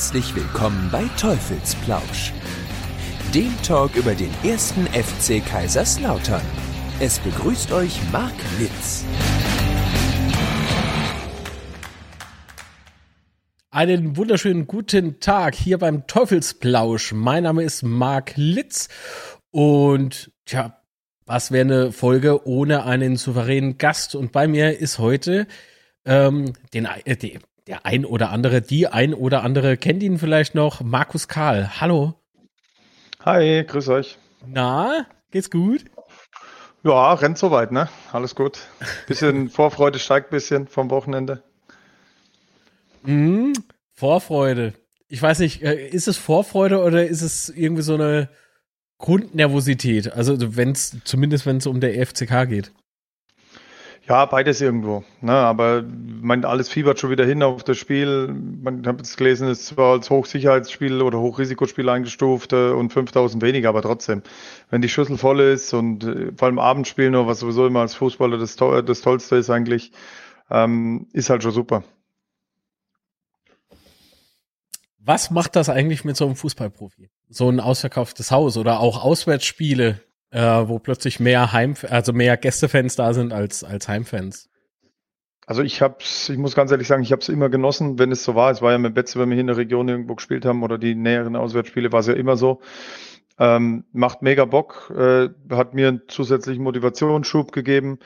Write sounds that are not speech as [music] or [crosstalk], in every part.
Herzlich willkommen bei Teufelsplausch, dem Talk über den ersten FC Kaiserslautern. Es begrüßt euch Marc Litz. Einen wunderschönen guten Tag hier beim Teufelsplausch. Mein Name ist Marc Litz und tja, was wäre eine Folge ohne einen souveränen Gast? Und bei mir ist heute ähm, den, äh, der ein oder andere, die ein oder andere kennt ihn vielleicht noch, Markus Karl. Hallo. Hi, grüß euch. Na, geht's gut? Ja, rennt soweit, ne? Alles gut. Bisschen [laughs] Vorfreude steigt bisschen vom Wochenende. Mm, Vorfreude. Ich weiß nicht, äh, ist es Vorfreude oder ist es irgendwie so eine Grundnervosität? Also wenn es, zumindest wenn es um der EFCK geht. Ja, beides irgendwo. Ne? Aber man, alles fiebert schon wieder hin auf das Spiel. Man hat jetzt gelesen, es ist zwar als Hochsicherheitsspiel oder Hochrisikospiel eingestuft äh, und 5000 weniger, aber trotzdem, wenn die Schüssel voll ist und äh, vor allem Abendspiel noch, was sowieso immer als Fußballer das, das Tollste ist eigentlich, ähm, ist halt schon super. Was macht das eigentlich mit so einem Fußballprofi? So ein ausverkauftes Haus oder auch Auswärtsspiele? Äh, wo plötzlich mehr Heim, also mehr Gästefans da sind als, als Heimfans. Also ich hab's, ich muss ganz ehrlich sagen, ich habe es immer genossen, wenn es so war. Es war ja mit Betze, wenn wir hier in der Region irgendwo gespielt haben oder die näheren Auswärtsspiele, war es ja immer so. Ähm, macht mega Bock, äh, hat mir einen zusätzlichen Motivationsschub gegeben.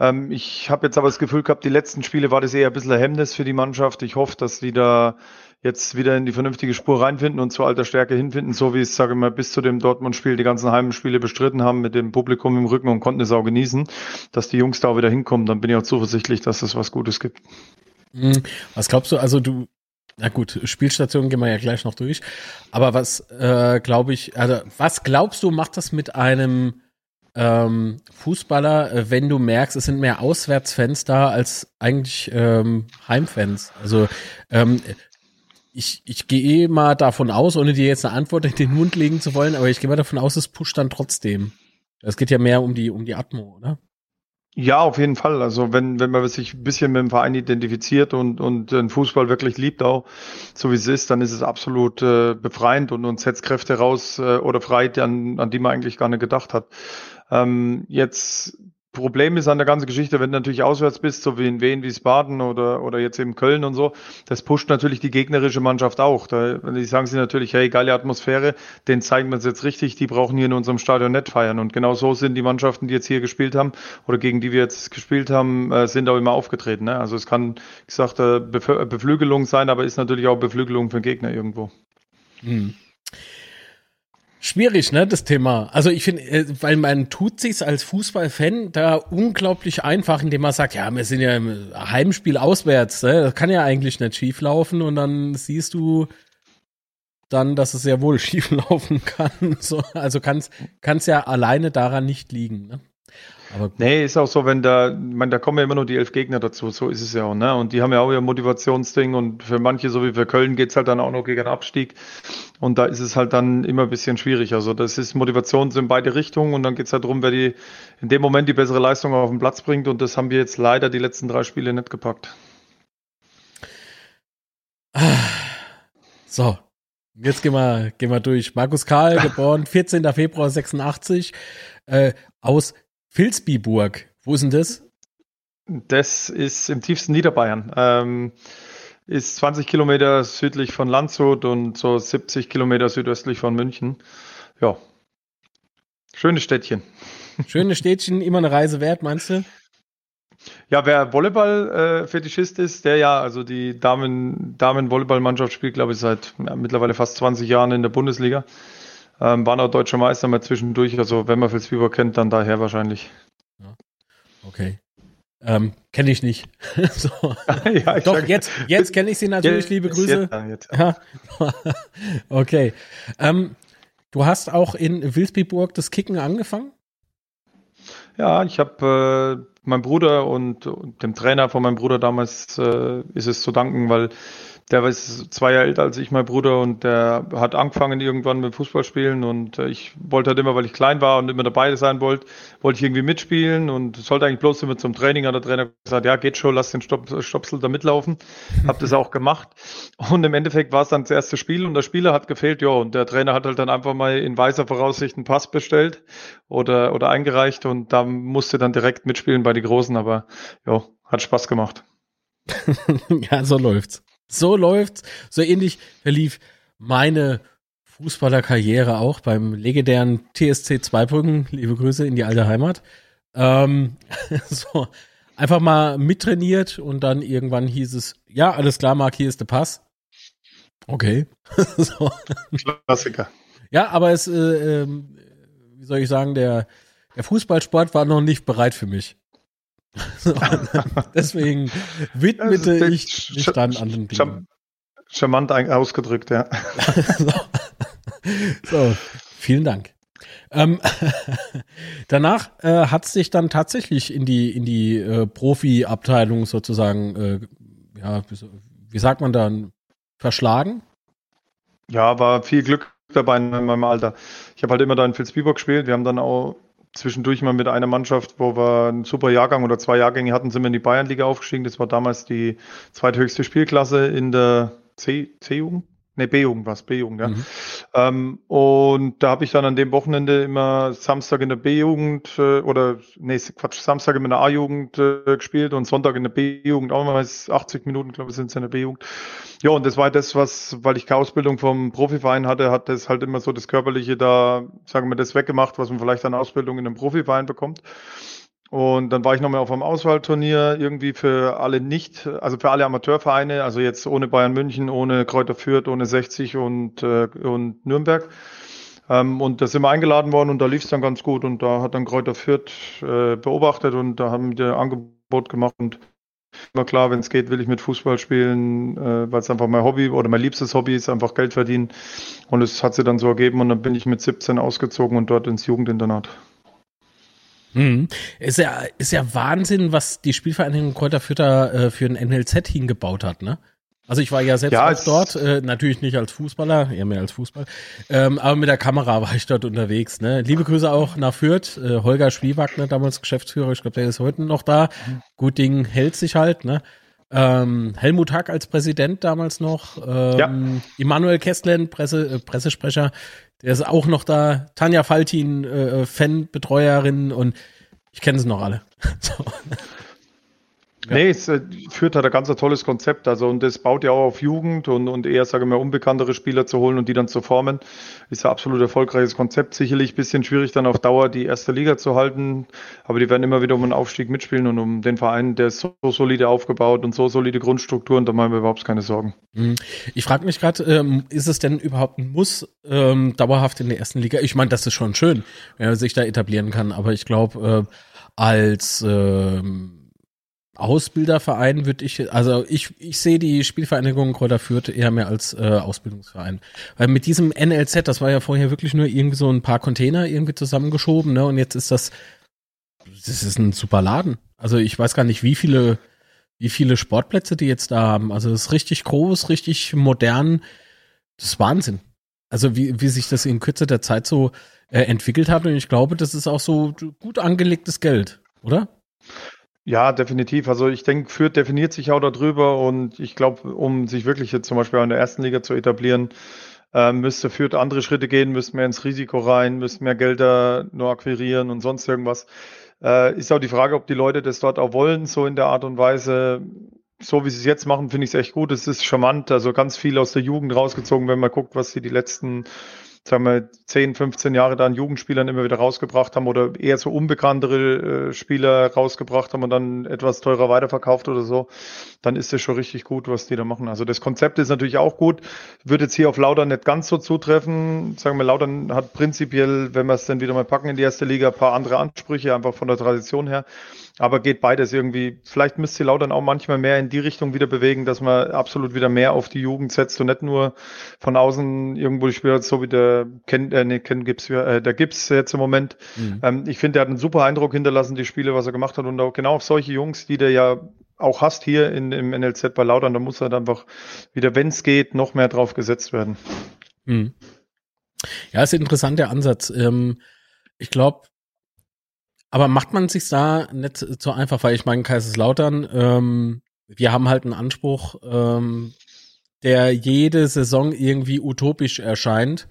Ähm, ich habe jetzt aber das Gefühl gehabt, die letzten Spiele war das eher ein bisschen ein Hemmnis für die Mannschaft. Ich hoffe, dass die da jetzt wieder in die vernünftige Spur reinfinden und zu alter Stärke hinfinden, so wie es, sage ich mal, bis zu dem Dortmund-Spiel die ganzen Heimspiele bestritten haben mit dem Publikum im Rücken und konnten es auch genießen, dass die Jungs da auch wieder hinkommen, dann bin ich auch zuversichtlich, dass es was Gutes gibt. Hm, was glaubst du, also du, na gut, Spielstationen gehen wir ja gleich noch durch, aber was äh, glaube ich, also was glaubst du, macht das mit einem ähm, Fußballer, äh, wenn du merkst, es sind mehr Auswärtsfans da als eigentlich ähm, Heimfans. Also ähm, ich, ich gehe mal davon aus, ohne dir jetzt eine Antwort in den Mund legen zu wollen, aber ich gehe mal davon aus, es pusht dann trotzdem. Es geht ja mehr um die, um die Atmo, oder? Ja, auf jeden Fall. Also wenn, wenn man sich ein bisschen mit dem Verein identifiziert und, und den Fußball wirklich liebt auch, so wie es ist, dann ist es absolut äh, befreiend und uns setzt Kräfte raus äh, oder frei, an, an die man eigentlich gar nicht gedacht hat. Ähm, jetzt Problem ist an der ganzen Geschichte, wenn du natürlich auswärts bist, so wie in Wien, Wiesbaden oder, oder jetzt eben Köln und so, das pusht natürlich die gegnerische Mannschaft auch. Da, die sagen sie natürlich, hey, geile Atmosphäre, den zeigen wir uns jetzt richtig, die brauchen hier in unserem Stadion nicht feiern. Und genau so sind die Mannschaften, die jetzt hier gespielt haben oder gegen die wir jetzt gespielt haben, äh, sind auch immer aufgetreten. Ne? Also es kann, wie gesagt, äh, Beflügelung sein, aber ist natürlich auch Beflügelung für den Gegner irgendwo. Hm. Schwierig, ne, das Thema. Also ich finde, äh, weil man tut sich's als Fußballfan da unglaublich einfach, indem man sagt, ja, wir sind ja im Heimspiel auswärts, ne? das kann ja eigentlich nicht schief laufen und dann siehst du dann, dass es sehr wohl [laughs] schief laufen kann. So, also kann es ja alleine daran nicht liegen. Ne? Aber nee, ist auch so, wenn da, man, da kommen ja immer nur die elf Gegner dazu, so ist es ja auch, ne? Und die haben ja auch ihr Motivationsding und für manche, so wie für Köln, geht's halt dann auch noch gegen Abstieg. Und da ist es halt dann immer ein bisschen schwierig. Also das ist Motivation in beide Richtungen und dann geht's halt darum, wer die in dem Moment die bessere Leistung auf den Platz bringt. Und das haben wir jetzt leider die letzten drei Spiele nicht gepackt. So, Jetzt gehen wir, gehen wir durch. Markus Karl, geboren [laughs] 14. Februar 86, äh, aus Vilsbiburg, wo ist denn das? Das ist im tiefsten Niederbayern. Ähm, ist 20 Kilometer südlich von Landshut und so 70 Kilometer südöstlich von München. Ja, schönes Städtchen. [laughs] Schönes Städtchen, immer eine Reise wert, meinst du? Ja, wer Volleyball-Fetischist äh, ist, der ja, also die Damen, Damen-Volleyballmannschaft spielt, glaube ich, seit ja, mittlerweile fast 20 Jahren in der Bundesliga. Ähm, waren auch deutscher Meister mal zwischendurch. Also wenn man Vilsbiber kennt, dann daher wahrscheinlich. Ja. Okay. Ähm, kenne ich nicht. [laughs] so. [laughs] ja, ich Doch, jetzt, jetzt kenne ich sie natürlich, jetzt, liebe Grüße. Jetzt, jetzt. Ja. [laughs] okay. Ähm, du hast auch in Wilsbiburg das Kicken angefangen? Ja, ich habe äh, mein Bruder und, und, dem Trainer von meinem Bruder damals äh, ist es zu danken, weil der ist zwei Jahre älter als ich, mein Bruder, und der hat angefangen irgendwann mit Fußballspielen und äh, ich wollte halt immer, weil ich klein war und immer dabei sein wollte, wollte ich irgendwie mitspielen und sollte eigentlich bloß immer zum Training. Hat der Trainer gesagt, ja, geht schon, lass den Stop Stopsel da mitlaufen. [laughs] Hab das auch gemacht. Und im Endeffekt war es dann das erste Spiel und der Spieler hat gefehlt, ja, und der Trainer hat halt dann einfach mal in weiser Voraussicht einen Pass bestellt oder, oder eingereicht und da musste dann direkt mitspielen bei die Großen, aber ja, hat Spaß gemacht. [laughs] ja, so läuft's. So läuft's. So ähnlich verlief meine Fußballerkarriere auch beim legendären TSC Zweibrücken. Liebe Grüße in die alte Heimat. Ähm, [laughs] so, einfach mal mittrainiert und dann irgendwann hieß es, ja, alles klar, Marc, hier ist der Pass. Okay. [laughs] so. Klassiker. Ja, aber es, äh, äh, wie soll ich sagen, der, der Fußballsport war noch nicht bereit für mich. [laughs] [laughs] Deswegen widmete ich mich dann an den Dingen. Charmant ausgedrückt, ja. [laughs] so. so, vielen Dank. Ähm, danach äh, hat es sich dann tatsächlich in die in die äh, Profi-Abteilung sozusagen, äh, ja, wie sagt man dann, verschlagen? Ja, war viel Glück dabei in meinem Alter. Ich habe halt immer da in Vilsbiburg gespielt. Wir haben dann auch zwischendurch mal mit einer Mannschaft, wo wir einen super Jahrgang oder zwei Jahrgänge hatten, sind wir in die Bayernliga aufgestiegen. Das war damals die zweithöchste Spielklasse in der C-Jugend. Ne, B-Jugend war es, B-Jugend, ja. Mhm. Ähm, und da habe ich dann an dem Wochenende immer Samstag in der B-Jugend äh, oder, nee, Quatsch, Samstag in der A-Jugend äh, gespielt und Sonntag in der B-Jugend auch mal 80 Minuten, glaube ich, sind es in der B-Jugend. Ja, und das war das, was, weil ich keine Ausbildung vom Profiverein hatte, hat das halt immer so das Körperliche da, sagen wir, das weggemacht, was man vielleicht an Ausbildung in einem Profiverein bekommt. Und dann war ich nochmal auf einem Auswahlturnier irgendwie für alle nicht, also für alle Amateurvereine, also jetzt ohne Bayern München, ohne Kräuter Fürth, ohne 60 und, äh, und Nürnberg. Ähm, und da sind wir eingeladen worden und da lief es dann ganz gut und da hat dann Kräuter Fürth äh, beobachtet und da haben wir Angebot gemacht und immer klar, wenn es geht, will ich mit Fußball spielen, äh, weil es einfach mein Hobby oder mein liebstes Hobby ist, einfach Geld verdienen. Und es hat sich dann so ergeben und dann bin ich mit 17 ausgezogen und dort ins Jugendinternat. Mhm. Ist ja, ist ja Wahnsinn, was die Spielvereinigung Kräuterfütter äh, für ein NLZ hingebaut hat, ne? Also ich war ja selbst ja, auch dort, äh, natürlich nicht als Fußballer, eher mehr als Fußball, ähm, aber mit der Kamera war ich dort unterwegs. Ne? Liebe Grüße auch nach Fürth, äh, Holger Schwieback, ne, damals Geschäftsführer, ich glaube, der ist heute noch da. Mhm. Gut Ding hält sich halt, ne? Ähm, Helmut Hack als Präsident damals noch, ähm, ja. Immanuel Kesslen, Presse, äh, Pressesprecher, der ist auch noch da. Tanja Faltin, äh, Fanbetreuerin und ich kenne sie noch alle. [laughs] so. Ja. Nee, es äh, führt halt ein ganz tolles Konzept. Also, und das baut ja auch auf Jugend und, und eher, sage ich mal, unbekanntere Spieler zu holen und die dann zu formen. Ist ein absolut erfolgreiches Konzept. Sicherlich ein bisschen schwierig, dann auf Dauer die erste Liga zu halten. Aber die werden immer wieder um einen Aufstieg mitspielen und um den Verein, der ist so solide aufgebaut und so solide Grundstrukturen, da machen wir überhaupt keine Sorgen. Mhm. Ich frage mich gerade, ähm, ist es denn überhaupt ein Muss ähm, dauerhaft in der ersten Liga? Ich meine, das ist schon schön, wenn man sich da etablieren kann. Aber ich glaube, äh, als ähm, Ausbilderverein würde ich, also ich, ich sehe die Spielvereinigung Kräuter Fürth eher mehr als äh, Ausbildungsverein. Weil mit diesem NLZ, das war ja vorher wirklich nur irgendwie so ein paar Container irgendwie zusammengeschoben, ne? Und jetzt ist das, das ist ein super Laden. Also ich weiß gar nicht, wie viele, wie viele Sportplätze die jetzt da haben. Also es ist richtig groß, richtig modern. Das ist Wahnsinn. Also wie, wie sich das in Kürze der Zeit so äh, entwickelt hat. Und ich glaube, das ist auch so gut angelegtes Geld, oder? Ja, definitiv. Also ich denke, Fürth definiert sich auch darüber und ich glaube, um sich wirklich jetzt zum Beispiel in der ersten Liga zu etablieren, äh, müsste Fürth andere Schritte gehen, müsste mehr ins Risiko rein, müsste mehr Gelder nur akquirieren und sonst irgendwas. Äh, ist auch die Frage, ob die Leute das dort auch wollen, so in der Art und Weise. So wie sie es jetzt machen, finde ich es echt gut. Es ist charmant. Also ganz viel aus der Jugend rausgezogen, wenn man guckt, was sie die letzten sagen wir, 10, 15 Jahre da an Jugendspielern immer wieder rausgebracht haben oder eher so unbekanntere äh, Spieler rausgebracht haben und dann etwas teurer weiterverkauft oder so, dann ist das schon richtig gut, was die da machen. Also das Konzept ist natürlich auch gut, wird jetzt hier auf Laudern nicht ganz so zutreffen. Sagen wir, Laudern hat prinzipiell, wenn wir es dann wieder mal packen in die erste Liga, ein paar andere Ansprüche, einfach von der Tradition her. Aber geht beides irgendwie. Vielleicht müsste Laudern auch manchmal mehr in die Richtung wieder bewegen, dass man absolut wieder mehr auf die Jugend setzt und nicht nur von außen irgendwo die Spieler, so wie der Ken, äh, nee, Ken Gibbs, äh, der Gibbs jetzt im Moment. Mhm. Ähm, ich finde, der hat einen super Eindruck hinterlassen, die Spiele, was er gemacht hat und auch genau auf solche Jungs, die der ja auch hast hier in, im NLZ bei Lautern, da muss halt einfach wieder, wenn es geht, noch mehr drauf gesetzt werden. Hm. Ja, ist ein interessanter Ansatz. Ähm, ich glaube, aber macht man sich da nicht so einfach, weil ich meine, Kaiserslautern, ähm, wir haben halt einen Anspruch, ähm, der jede Saison irgendwie utopisch erscheint.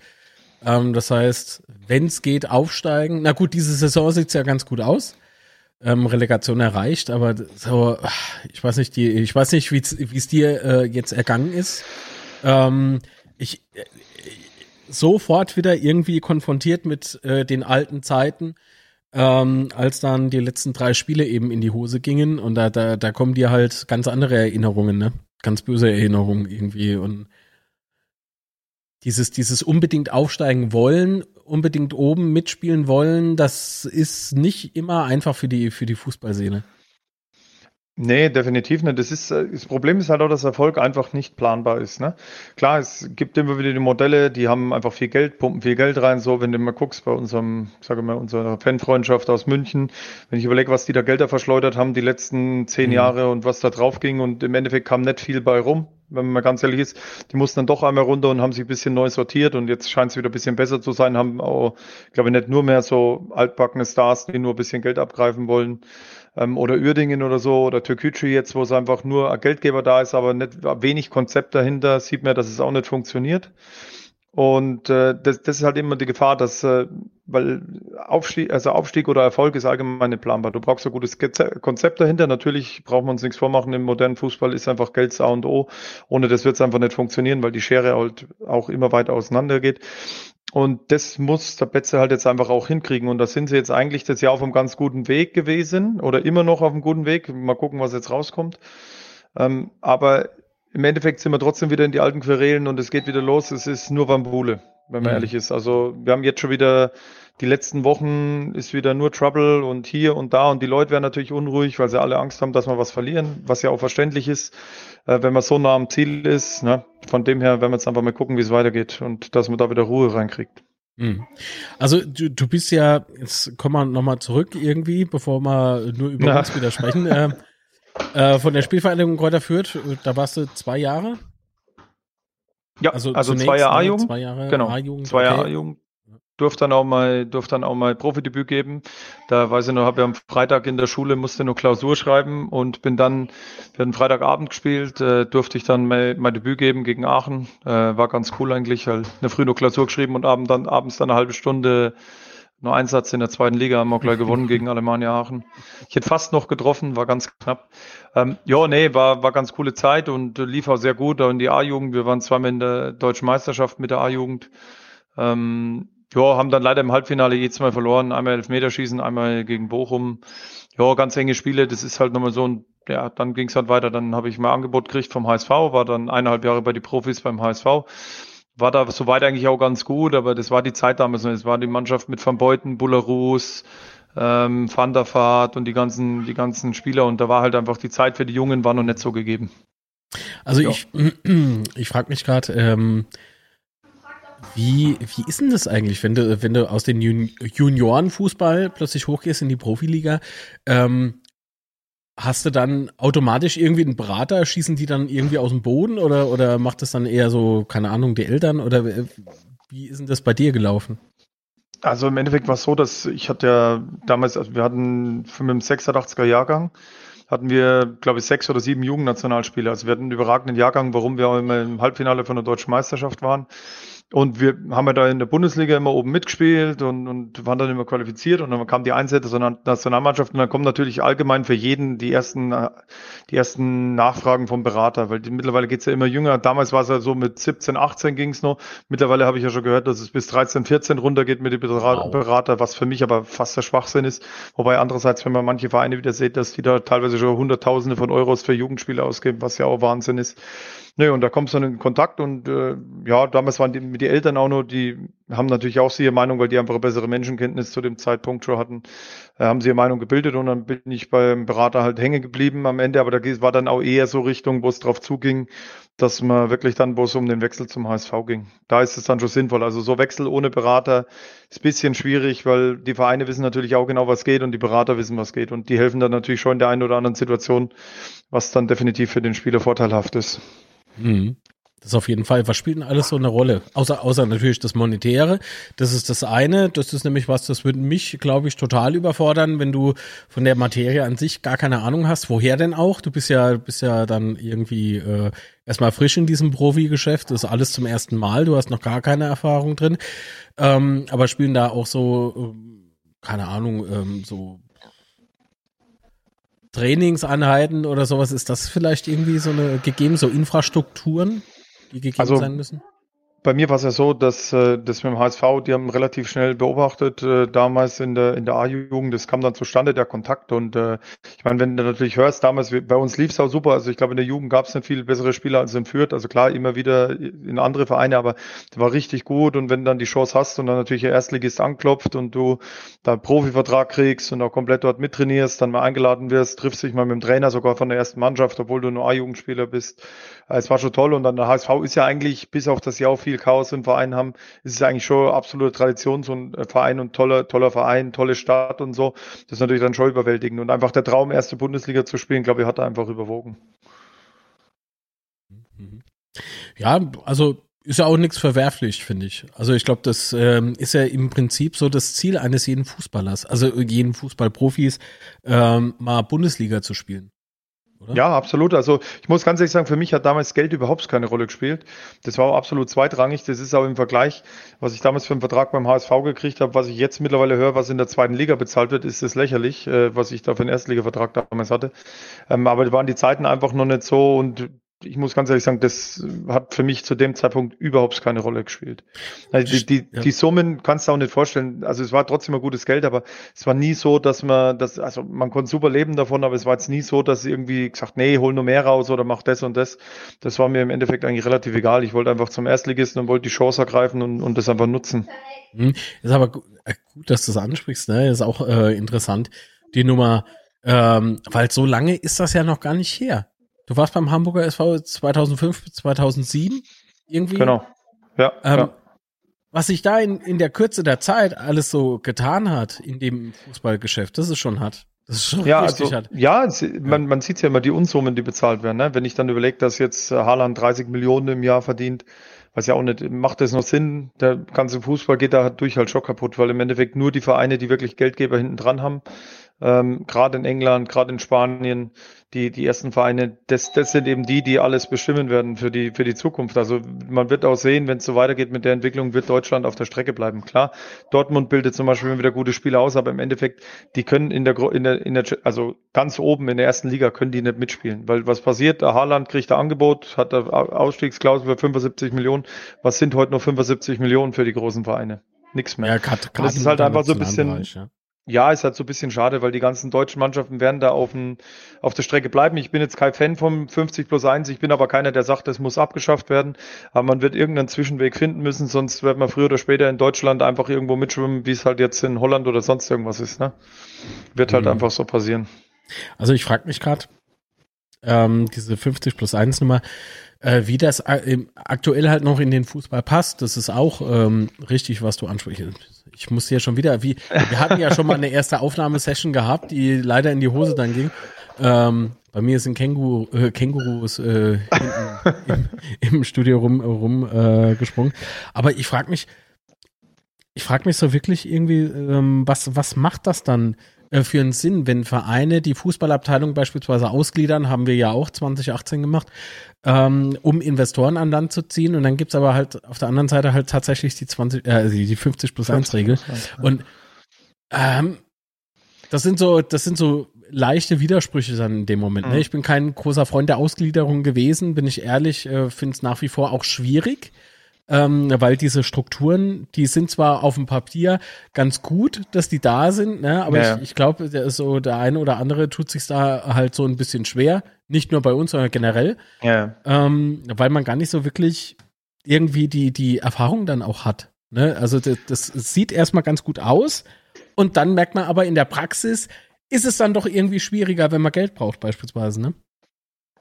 Ähm, das heißt, wenn es geht, aufsteigen. Na gut, diese Saison sieht's ja ganz gut aus. Ähm, Relegation erreicht, aber so, ich weiß nicht, die, ich weiß nicht, wie es dir äh, jetzt ergangen ist. Ähm, ich äh, sofort wieder irgendwie konfrontiert mit äh, den alten Zeiten, ähm, als dann die letzten drei Spiele eben in die Hose gingen und da, da, da kommen dir halt ganz andere Erinnerungen, ne? Ganz böse Erinnerungen irgendwie und dieses, dieses unbedingt aufsteigen wollen, unbedingt oben mitspielen wollen, das ist nicht immer einfach für die, für die Fußballszene. Nee, definitiv nicht. Das, ist, das Problem ist halt auch, dass Erfolg einfach nicht planbar ist. Ne? Klar, es gibt immer wieder die Modelle, die haben einfach viel Geld, pumpen viel Geld rein. So, wenn du mal guckst bei unserem, sage mal, unserer Fanfreundschaft aus München, wenn ich überlege, was die da Gelder verschleudert haben die letzten zehn mhm. Jahre und was da drauf ging und im Endeffekt kam nicht viel bei rum, wenn man mal ganz ehrlich ist. Die mussten dann doch einmal runter und haben sich ein bisschen neu sortiert und jetzt scheint es wieder ein bisschen besser zu sein, haben auch, glaube ich, nicht nur mehr so altbackene Stars, die nur ein bisschen Geld abgreifen wollen ähm, oder Uerdingen oder so oder Türkgücü jetzt, wo es einfach nur ein Geldgeber da ist, aber nicht wenig Konzept dahinter, sieht man, dass es auch nicht funktioniert. Und äh, das, das ist halt immer die Gefahr, dass, äh, weil Aufstieg, also Aufstieg oder Erfolg ist allgemein nicht planbar. Du brauchst ein gutes Konzept dahinter. Natürlich braucht man uns nichts vormachen. Im modernen Fußball ist einfach Geld A und O. Ohne das wird es einfach nicht funktionieren, weil die Schere halt auch immer weiter auseinander geht. Und das muss der Betze halt jetzt einfach auch hinkriegen. Und da sind sie jetzt eigentlich das Jahr auf einem ganz guten Weg gewesen oder immer noch auf einem guten Weg. Mal gucken, was jetzt rauskommt. Ähm, aber im Endeffekt sind wir trotzdem wieder in die alten Querelen und es geht wieder los. Es ist nur Wambule, wenn man mhm. ehrlich ist. Also wir haben jetzt schon wieder die letzten Wochen ist wieder nur Trouble und hier und da und die Leute werden natürlich unruhig, weil sie alle Angst haben, dass wir was verlieren, was ja auch verständlich ist, äh, wenn man so nah am Ziel ist. Ne? Von dem her werden wir jetzt einfach mal gucken, wie es weitergeht und dass man da wieder Ruhe reinkriegt. Mhm. Also du, du bist ja, jetzt kommen wir nochmal zurück irgendwie, bevor wir nur über Na. uns wieder sprechen. [laughs] äh, äh, von der Spielvereinigung Kräuter Fürth, da warst du zwei Jahre? Ja, also, also zwei Jahre ne, A-Jugend. Zwei Jahre genau, A-Jugend. Zwei Jahre. A-Jugend durfte dann auch mal, durfte dann auch mal Profidebüt geben. Da weiß ich noch, habe ja am Freitag in der Schule, musste nur Klausur schreiben und bin dann, wir hatten Freitagabend gespielt, äh, durfte ich dann mein, mein Debüt geben gegen Aachen. Äh, war ganz cool eigentlich, weil eine früh nur Klausur geschrieben und abend dann, abends dann eine halbe Stunde nur Einsatz in der zweiten Liga, haben wir gleich [laughs] gewonnen gegen Alemannia Aachen. Ich hätte fast noch getroffen, war ganz knapp. Ähm, ja, nee, war, war ganz coole Zeit und lief auch sehr gut. Da in die A-Jugend, wir waren zweimal in der deutschen Meisterschaft mit der A-Jugend. Ähm, ja, haben dann leider im Halbfinale jedes Mal verloren. Einmal Elfmeterschießen, einmal gegen Bochum. Ja, ganz enge Spiele. Das ist halt nochmal so ein, ja, dann ging es halt weiter. Dann habe ich mal Angebot gekriegt vom HSV, war dann eineinhalb Jahre bei die Profis beim HSV. War da soweit eigentlich auch ganz gut, aber das war die Zeit damals. Es war die Mannschaft mit Van Beuten, Bullerus, ähm, Van der Vaart und die ganzen, die ganzen Spieler. Und da war halt einfach die Zeit für die Jungen war noch nicht so gegeben. Also ja. ich, [clears throat] ich frage mich gerade, ähm, wie, wie ist denn das eigentlich, wenn du, wenn du aus Jun Juniorenfußball plötzlich hochgehst in die Profiliga? Ähm, hast du dann automatisch irgendwie einen Berater? Schießen die dann irgendwie aus dem Boden oder, oder macht das dann eher so, keine Ahnung, die Eltern? Oder wie ist denn das bei dir gelaufen? Also im Endeffekt war es so, dass ich hatte ja damals, also wir hatten mit dem 86er Jahrgang, hatten wir, glaube ich, sechs oder sieben Jugendnationalspieler. Also wir hatten einen überragenden Jahrgang, warum wir auch immer im Halbfinale von der deutschen Meisterschaft waren. Und wir haben ja da in der Bundesliga immer oben mitgespielt und, und waren dann immer qualifiziert und dann kam die Einsätze zur Nationalmannschaft und dann kommen natürlich allgemein für jeden die ersten, die ersten Nachfragen vom Berater, weil die, mittlerweile geht's ja immer jünger. Damals war es ja so mit 17, 18 ging's noch. Mittlerweile habe ich ja schon gehört, dass es bis 13, 14 runtergeht mit dem Berater, was für mich aber fast der Schwachsinn ist. Wobei andererseits, wenn man manche Vereine wieder sieht, dass die da teilweise schon Hunderttausende von Euros für Jugendspiele ausgeben, was ja auch Wahnsinn ist. Nee, und da kommst du dann in Kontakt und äh, ja, damals waren die, die Eltern auch noch, die haben natürlich auch sie ihre Meinung, weil die einfach bessere Menschenkenntnis zu dem Zeitpunkt schon hatten, äh, haben sie ihre Meinung gebildet und dann bin ich beim Berater halt hängen geblieben am Ende, aber da war dann auch eher so Richtung, wo es drauf zuging, dass man wirklich dann, wo es um den Wechsel zum HSV ging. Da ist es dann schon sinnvoll. Also so Wechsel ohne Berater ist bisschen schwierig, weil die Vereine wissen natürlich auch genau, was geht und die Berater wissen, was geht und die helfen dann natürlich schon in der einen oder anderen Situation, was dann definitiv für den Spieler vorteilhaft ist. Mhm. Das auf jeden Fall. Was spielt denn alles so eine Rolle? Außer, außer natürlich das Monetäre. Das ist das eine. Das ist nämlich was, das würde mich, glaube ich, total überfordern, wenn du von der Materie an sich gar keine Ahnung hast. Woher denn auch? Du bist ja, bist ja dann irgendwie äh, erstmal frisch in diesem Profi-Geschäft. Das ist alles zum ersten Mal. Du hast noch gar keine Erfahrung drin. Ähm, aber spielen da auch so, äh, keine Ahnung, ähm, so Trainingseinheiten oder sowas, ist das vielleicht irgendwie so eine gegeben, so Infrastrukturen, die gegeben also, sein müssen? Bei mir war es ja so, dass äh, das mit dem HSV, die haben relativ schnell beobachtet, äh, damals in der in der A-Jugend, das kam dann zustande, der Kontakt. Und äh, ich meine, wenn du natürlich hörst, damals, bei uns lief es auch super, also ich glaube, in der Jugend gab es nicht viel bessere Spieler als in Fürth. Also klar, immer wieder in andere Vereine, aber das war richtig gut. Und wenn du dann die Chance hast und dann natürlich der Erstligist anklopft und du da einen Profivertrag kriegst und auch komplett dort mittrainierst, dann mal eingeladen wirst, triffst dich mal mit dem Trainer sogar von der ersten Mannschaft, obwohl du nur A-Jugendspieler bist. Äh, es war schon toll. Und dann der HSV ist ja eigentlich, bis auf das Jahr viel viel Chaos im Verein haben, ist es eigentlich schon absolute Tradition, so ein Verein und toller, toller Verein, tolle Stadt und so. Das ist natürlich dann schon überwältigend. Und einfach der Traum, erste Bundesliga zu spielen, glaube ich, hat er einfach überwogen. Ja, also ist ja auch nichts verwerflich, finde ich. Also ich glaube, das ähm, ist ja im Prinzip so das Ziel eines jeden Fußballers, also jeden Fußballprofis, ähm, mal Bundesliga zu spielen oder? Ja, absolut. Also ich muss ganz ehrlich sagen, für mich hat damals Geld überhaupt keine Rolle gespielt. Das war absolut zweitrangig. Das ist auch im Vergleich, was ich damals für einen Vertrag beim HSV gekriegt habe, was ich jetzt mittlerweile höre, was in der zweiten Liga bezahlt wird, ist das lächerlich, äh, was ich da für einen Erstligavertrag damals hatte. Ähm, aber da waren die Zeiten einfach noch nicht so und ich muss ganz ehrlich sagen, das hat für mich zu dem Zeitpunkt überhaupt keine Rolle gespielt. Also die, die, ja. die Summen kannst du auch nicht vorstellen. Also es war trotzdem ein gutes Geld, aber es war nie so, dass man das, also man konnte super leben davon, aber es war jetzt nie so, dass irgendwie gesagt, nee, hol nur mehr raus oder mach das und das. Das war mir im Endeffekt eigentlich relativ egal. Ich wollte einfach zum Erstligisten und wollte die Chance ergreifen und, und das einfach nutzen. Hm. Ist aber gut, äh, dass du das ansprichst, ne? Ist auch äh, interessant. Die Nummer, ähm, weil so lange ist das ja noch gar nicht her. Du warst beim Hamburger SV 2005 bis 2007 irgendwie. Genau. Ja. Ähm, ja. Was sich da in, in der Kürze der Zeit alles so getan hat in dem Fußballgeschäft, das ist schon hart. Das ist schon ja, richtig also, hart. Ja, man, man sieht ja immer die Unsummen, die bezahlt werden. Ne? Wenn ich dann überlege, dass jetzt äh, Haaland 30 Millionen im Jahr verdient, was ja auch nicht, macht das noch Sinn? Der ganze Fußball geht da durch halt schon kaputt, weil im Endeffekt nur die Vereine, die wirklich Geldgeber hinten dran haben, ähm, gerade in England, gerade in Spanien, die, die ersten Vereine, das, das sind eben die, die alles bestimmen werden für die, für die Zukunft. Also man wird auch sehen, wenn es so weitergeht mit der Entwicklung, wird Deutschland auf der Strecke bleiben. Klar, Dortmund bildet zum Beispiel wieder gute Spieler aus, aber im Endeffekt, die können in der, in der, in der, also ganz oben in der ersten Liga können die nicht mitspielen. Weil was passiert? Der Haaland kriegt ein Angebot, hat eine Ausstiegsklausel für 75 Millionen. Was sind heute noch 75 Millionen für die großen Vereine? Nix mehr. Ja, grad, grad das ist halt einfach so ein bisschen, Bereich, ja ja, ist halt so ein bisschen schade, weil die ganzen deutschen Mannschaften werden da auf, dem, auf der Strecke bleiben. Ich bin jetzt kein Fan vom 50 plus 1. Ich bin aber keiner, der sagt, das muss abgeschafft werden. Aber man wird irgendeinen Zwischenweg finden müssen, sonst wird man früher oder später in Deutschland einfach irgendwo mitschwimmen, wie es halt jetzt in Holland oder sonst irgendwas ist. Ne? Wird halt mhm. einfach so passieren. Also ich frage mich gerade, ähm, diese 50 plus 1 Nummer, äh, wie das äh, aktuell halt noch in den Fußball passt, das ist auch ähm, richtig, was du ansprichst. Ich muss hier schon wieder, wie, wir hatten ja schon mal eine erste Aufnahmesession gehabt, die leider in die Hose dann ging. Ähm, bei mir sind Känguru, äh, Kängurus äh, im, im, Studio rum, rum äh. Aber ich frage mich, ich frage mich so wirklich irgendwie, ähm, was, was macht das dann äh, für einen Sinn, wenn Vereine die Fußballabteilung beispielsweise ausgliedern, haben wir ja auch 2018 gemacht, ähm, um Investoren an Land zu ziehen. Und dann gibt's aber halt auf der anderen Seite halt tatsächlich die 20, äh, die 50 plus 1 Regel. Und ähm, das sind so, das sind so leichte Widersprüche dann in dem Moment. Ne? Mhm. Ich bin kein großer Freund der Ausgliederung gewesen, bin ich ehrlich, äh, finde es nach wie vor auch schwierig. ähm, weil diese Strukturen, die sind zwar auf dem Papier ganz gut, dass die da sind, ne? aber ja. ich, ich glaube, so der eine oder andere tut sich da halt so ein bisschen schwer, nicht nur bei uns, sondern generell, ja. ähm, weil man gar nicht so wirklich irgendwie die, die Erfahrung dann auch hat. Ne? Also das, das sieht erstmal ganz gut aus und dann merkt man aber in der Praxis, ist es dann doch irgendwie schwieriger, wenn man Geld braucht beispielsweise, ne?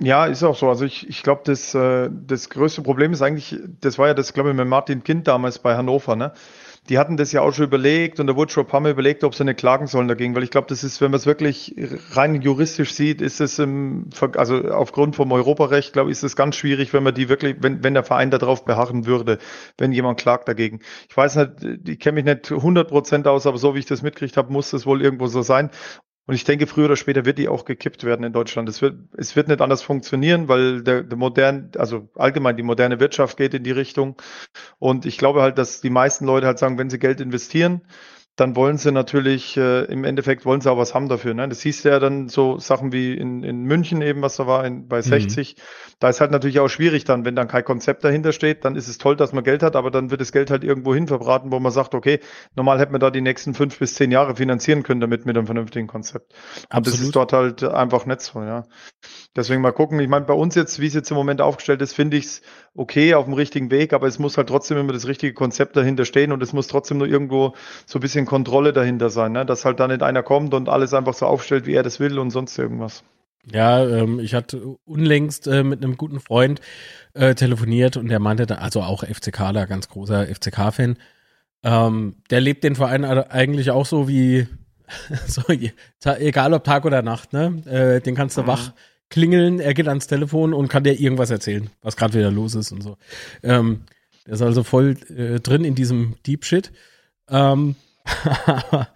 Ja, ist auch so. Also ich, ich glaube, das, äh, das größte Problem ist eigentlich, das war ja das, glaube ich, mit Martin Kind damals bei Hannover, ne? Die hatten das ja auch schon überlegt und da wurde schon ein paar Mal überlegt, ob sie nicht klagen sollen dagegen, weil ich glaube, das ist, wenn man es wirklich rein juristisch sieht, ist es im, also aufgrund vom Europarecht, glaube ich, ist es ganz schwierig, wenn man die wirklich, wenn, wenn der Verein darauf beharren würde, wenn jemand klagt dagegen. Ich weiß nicht, ich kenne mich nicht 100 Prozent aus, aber so wie ich das mitgekriegt habe, muss das wohl irgendwo so sein. Und ich denke, früher oder später wird die auch gekippt werden in Deutschland. Es wird, es wird nicht anders funktionieren, weil der, der modern, also allgemein die moderne Wirtschaft geht in die Richtung. Und ich glaube halt, dass die meisten Leute halt sagen, wenn sie Geld investieren, dann wollen sie natürlich, äh, im Endeffekt wollen sie auch was haben dafür. Ne? Das hieß ja dann so Sachen wie in, in München eben, was da war, in, bei 60. Mhm. Da ist halt natürlich auch schwierig dann, wenn dann kein Konzept dahinter steht, dann ist es toll, dass man Geld hat, aber dann wird das Geld halt irgendwo hin verbraten, wo man sagt, okay, normal hätte man da die nächsten fünf bis zehn Jahre finanzieren können damit mit einem vernünftigen Konzept. Und Absolut. das ist dort halt einfach nicht so, ja. Deswegen mal gucken. Ich meine, bei uns jetzt, wie es jetzt im Moment aufgestellt ist, finde ich es okay, auf dem richtigen Weg, aber es muss halt trotzdem immer das richtige Konzept dahinter stehen und es muss trotzdem nur irgendwo so ein bisschen Kontrolle dahinter sein, ne? dass halt da nicht einer kommt und alles einfach so aufstellt, wie er das will und sonst irgendwas. Ja, ähm, ich hatte unlängst äh, mit einem guten Freund äh, telefoniert und der meinte, da, also auch FCKler, ganz großer FCK-Fan, ähm, der lebt den Verein eigentlich auch so wie, [laughs] so, egal ob Tag oder Nacht, ne? Äh, den kannst du mhm. wach klingeln, er geht ans Telefon und kann dir irgendwas erzählen, was gerade wieder los ist und so. Ähm, der ist also voll äh, drin in diesem Deep Shit. Ähm, [laughs]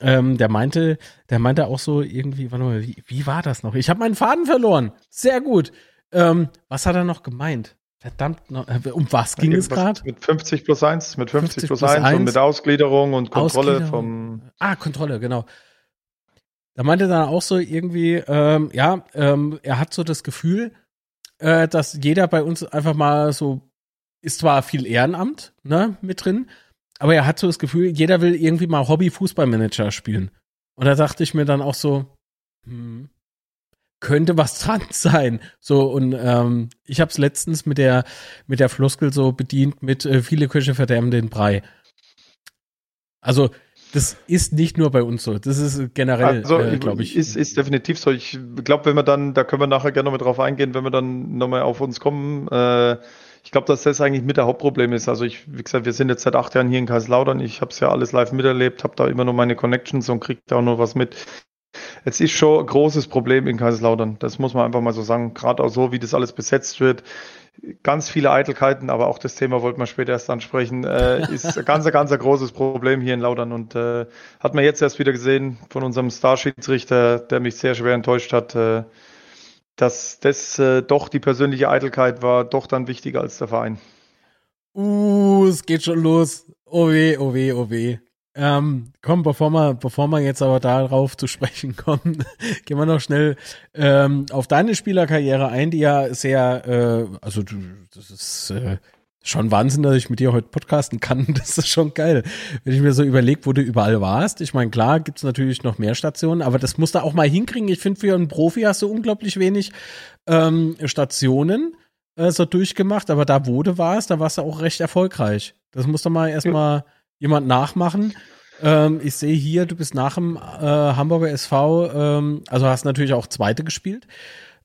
ähm, der meinte, der meinte auch so irgendwie, warte mal, wie, wie war das noch? Ich habe meinen Faden verloren. Sehr gut. Ähm, was hat er noch gemeint? Verdammt, noch, äh, um was ging es gerade? Mit 50 plus 1, mit 50, 50 plus 1, 1 und mit Ausgliederung und Kontrolle Ausgliederung. vom. Ah, Kontrolle, genau. Da meinte dann auch so irgendwie, ähm, ja, ähm, er hat so das Gefühl, äh, dass jeder bei uns einfach mal so, ist zwar viel Ehrenamt, ne, mit drin, aber er hat so das Gefühl, jeder will irgendwie mal Hobby-Fußballmanager spielen. Und da dachte ich mir dann auch so, hm, könnte was [laughs] dran sein. So, und ähm, ich habe es letztens mit der, mit der Floskel so bedient mit äh, viele Küche verderben den Brei. Also, das ist nicht nur bei uns so. Das ist generell, also, äh, glaube ich. Ist, ist definitiv so. Ich glaube, wenn wir dann, da können wir nachher gerne nochmal drauf eingehen, wenn wir dann nochmal auf uns kommen. Äh, ich glaube, dass das eigentlich mit der Hauptproblem ist. Also ich, wie gesagt, wir sind jetzt seit acht Jahren hier in Kaiserslautern. Ich habe es ja alles live miterlebt, habe da immer noch meine Connections und kriege da auch noch was mit. Es ist schon ein großes Problem in Kaiserslautern. Das muss man einfach mal so sagen. Gerade auch so, wie das alles besetzt wird ganz viele Eitelkeiten, aber auch das Thema wollten wir später erst ansprechen, äh, ist ein ganz, ganz großes Problem hier in Laudern und äh, hat man jetzt erst wieder gesehen von unserem Starschiedsrichter, der mich sehr schwer enttäuscht hat, äh, dass das äh, doch die persönliche Eitelkeit war doch dann wichtiger als der Verein. Uh, es geht schon los. Oh weh, oh weh, oh weh. Ähm, komm, bevor wir, bevor wir jetzt aber darauf zu sprechen [laughs] kommen, gehen wir noch schnell ähm, auf deine Spielerkarriere ein, die ja sehr, äh, also du, das ist äh, schon Wahnsinn, dass ich mit dir heute podcasten kann. [laughs] Das ist schon geil. Wenn ich mir so überlege, wo du überall warst. Ich meine, klar gibt's natürlich noch mehr Stationen, aber das musst du auch mal hinkriegen. Ich finde, für einen Profi hast du unglaublich wenig ähm, Stationen äh, so durchgemacht, aber da, wo du warst, da warst du auch recht erfolgreich. Das musst du mal erstmal. Ja jemand nachmachen. Ähm, ich sehe hier, du bist nach dem äh, Hamburger SV, ähm, also hast natürlich auch Zweite gespielt.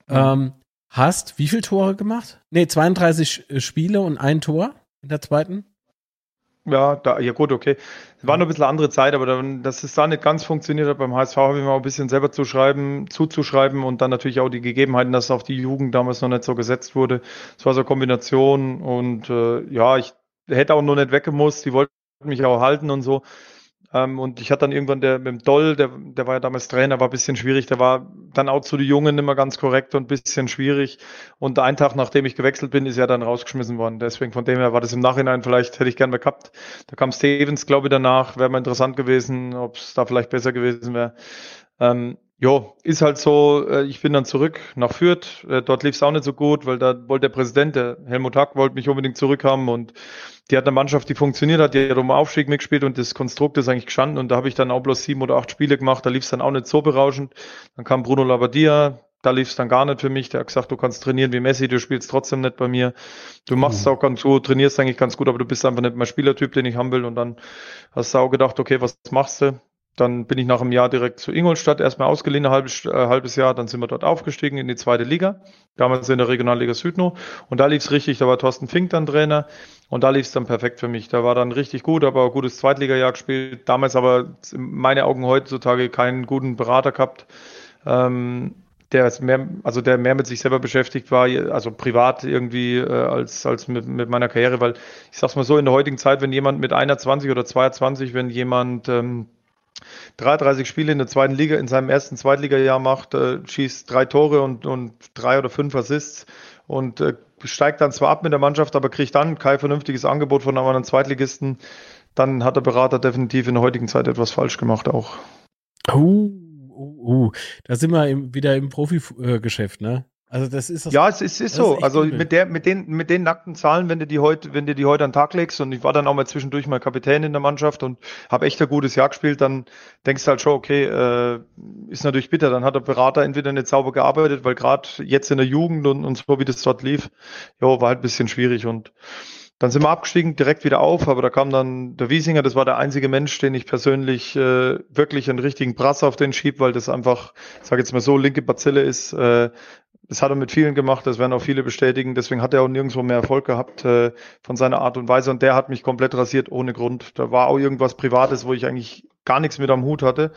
Ähm, hast wie viele Tore gemacht? Nee, 32 äh, Spiele und ein Tor in der zweiten. Ja, da, ja gut, okay. War nur ein bisschen andere Zeit, aber dann, dass es da nicht ganz funktioniert hat beim HSV, habe ich mir auch ein bisschen selber zu schreiben, zuzuschreiben und dann natürlich auch die Gegebenheiten, dass auf die Jugend damals noch nicht so gesetzt wurde. Es war so eine Kombination und äh, ja, ich hätte auch nur nicht weggemusst. Die wollten mich auch halten und so. Ähm, und ich hatte dann irgendwann der mit dem Doll, der, der war ja damals Trainer, war ein bisschen schwierig. Der war dann auch zu den Jungen immer ganz korrekt und ein bisschen schwierig. Und einen Tag, nachdem ich gewechselt bin, ist er dann rausgeschmissen worden. Deswegen von dem her war das im Nachhinein vielleicht, hätte ich gern mehr gehabt. Da kam Stevens, glaube ich, danach. Wäre mal interessant gewesen, ob es da vielleicht besser gewesen wäre. Ähm, Jo, ist halt so, äh, ich bin dann zurück nach Fürth. Äh, dort lief es auch nicht so gut, weil da wollte der Präsident, der Helmut Hack, wollte mich unbedingt zurückhaben und die hat eine Mannschaft, die funktioniert hat, die hat um Aufstieg mitgespielt und das Konstrukt ist eigentlich gestanden und da habe ich dann auch bloß sieben oder acht Spiele gemacht, da lief es dann auch nicht so berauschend. Dann kam Bruno Labbadia, da lief es dann gar nicht für mich. Der hat gesagt, du kannst trainieren wie Messi, du spielst trotzdem nicht bei mir. Du machst es mhm. auch ganz gut, trainierst eigentlich ganz gut, aber du bist einfach nicht mein Spielertyp, den ich haben will. Und dann hast du auch gedacht, okay, was machst du? Dann bin ich nach einem Jahr direkt zu Ingolstadt, erstmal ausgeliehen, ein halbes, äh, halbes Jahr, dann sind wir dort aufgestiegen in die zweite Liga, damals in der Regionalliga Südno. Und da lief es richtig, da war Thorsten Fink dann Trainer und da lief es dann perfekt für mich. Da war dann richtig gut, aber gutes Zweitligajahr gespielt, damals aber in meine Augen heutzutage keinen guten Berater gehabt. Ähm, der mehr, also der mehr mit sich selber beschäftigt war, also privat irgendwie äh, als als mit, mit meiner Karriere, weil ich sag's mal so in der heutigen Zeit, wenn jemand mit 21 oder 22, wenn jemand ähm, 33 Spiele in der zweiten Liga in seinem ersten Zweitligajahr macht, äh, schießt drei Tore und, und drei oder fünf Assists und äh, steigt dann zwar ab mit der Mannschaft, aber kriegt dann kein vernünftiges Angebot von einem anderen Zweitligisten, dann hat der Berater definitiv in der heutigen Zeit etwas falsch gemacht auch. Oh, oh, oh. da sind wir im, wieder im Profigeschäft, ne? Also das ist das ja, es ist, ist so. Ist also übel. mit der, mit den, mit den nackten Zahlen, wenn du die heute, wenn du die heute an den Tag legst und ich war dann auch mal zwischendurch mal Kapitän in der Mannschaft und habe echt ein gutes Jahr gespielt, dann denkst du halt schon, okay, äh, ist natürlich bitter. Dann hat der Berater entweder nicht sauber gearbeitet, weil gerade jetzt in der Jugend und, und so wie das dort lief, ja, war halt ein bisschen schwierig und dann sind wir abgestiegen, direkt wieder auf, aber da kam dann der Wiesinger, das war der einzige Mensch, den ich persönlich äh, wirklich einen richtigen Brass auf den schieb, weil das einfach, ich sage jetzt mal so, linke Bazille ist, äh, das hat er mit vielen gemacht, das werden auch viele bestätigen. Deswegen hat er auch nirgendwo mehr Erfolg gehabt äh, von seiner Art und Weise. Und der hat mich komplett rasiert ohne Grund. Da war auch irgendwas Privates, wo ich eigentlich gar nichts mit am Hut hatte.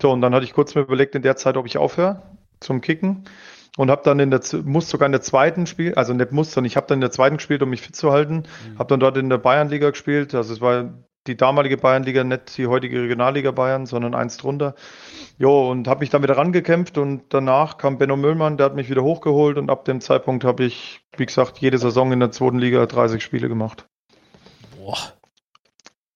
So, und dann hatte ich kurz mir überlegt in der Zeit, ob ich aufhöre zum Kicken. Und habe dann in der, muss sogar in der zweiten Spiel, also nicht muss, sondern ich habe dann in der zweiten gespielt, um mich fit zu halten. Mhm. Habe dann dort in der Bayernliga gespielt. Also es war die damalige Bayernliga, nicht die heutige Regionalliga Bayern, sondern eins drunter. Jo, und habe mich dann wieder rangekämpft und danach kam Benno Müllmann, der hat mich wieder hochgeholt und ab dem Zeitpunkt habe ich, wie gesagt, jede Saison in der zweiten Liga 30 Spiele gemacht. Boah,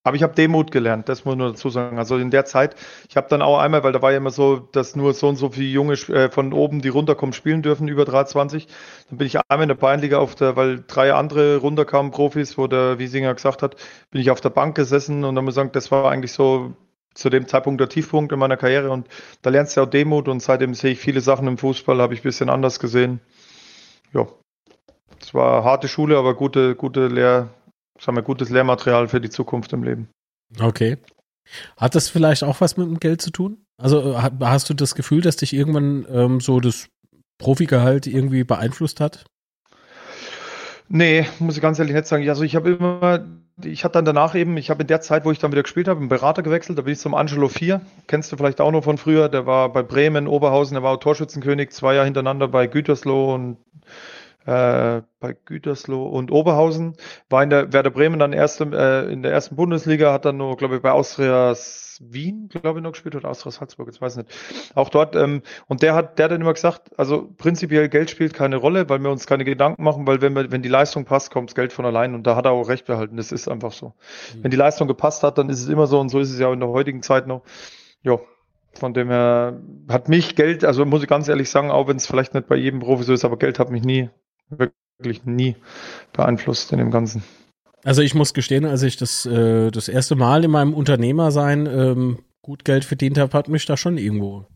aber ich habe Demut gelernt, das muss man dazu sagen. Also in der Zeit, ich habe dann auch einmal, weil da war ja immer so, dass nur so und so viele Junge äh, von oben, die runterkommen, spielen dürfen, über 23. Dann bin ich einmal in der Bayernliga auf der, weil drei andere runterkamen, Profis, wo der Wiesinger gesagt hat, bin ich auf der Bank gesessen und dann muss ich sagen, das war eigentlich so zu dem Zeitpunkt der Tiefpunkt in meiner Karriere und da lernst du auch Demut und seitdem sehe ich viele Sachen im Fußball, habe ich ein bisschen anders gesehen. Ja, es war harte Schule, aber gute, gute Lehr, sagen wir, gutes Lehrmaterial für die Zukunft im Leben. Okay. Hat das vielleicht auch was mit dem Geld zu tun? Also äh, hast du das Gefühl, dass dich irgendwann ähm, so das Profigehalt irgendwie beeinflusst hat? Nee, muss ich ganz ehrlich nicht sagen. Also ich habe immer, ich hatte dann danach eben, ich habe in der Zeit, wo ich dann wieder gespielt habe, einen Berater gewechselt, da bin ich zum Angelo 4, kennst du vielleicht auch noch von früher, der war bei Bremen, Oberhausen, der war auch Torschützenkönig, zwei Jahre hintereinander bei Gütersloh und äh, bei Gütersloh und Oberhausen, war in der Werder Bremen dann erste, äh, in der ersten Bundesliga, hat dann nur, glaube ich, bei Austrias Wien, glaube ich, noch gespielt oder Austria Salzburg, jetzt weiß ich nicht. Auch dort, ähm, und der hat, der hat dann immer gesagt, also prinzipiell Geld spielt keine Rolle, weil wir uns keine Gedanken machen, weil wenn wir, wenn die Leistung passt, kommt das Geld von allein und da hat er auch recht behalten. Das ist einfach so. Mhm. Wenn die Leistung gepasst hat, dann ist es immer so und so ist es ja auch in der heutigen Zeit noch. Ja, von dem her hat mich Geld, also muss ich ganz ehrlich sagen, auch wenn es vielleicht nicht bei jedem Profi so ist, aber Geld hat mich nie wirklich nie beeinflusst in dem Ganzen. Also ich muss gestehen, als ich das, äh, das erste Mal in meinem Unternehmersein ähm, gut Geld verdient habe, hat mich da schon irgendwo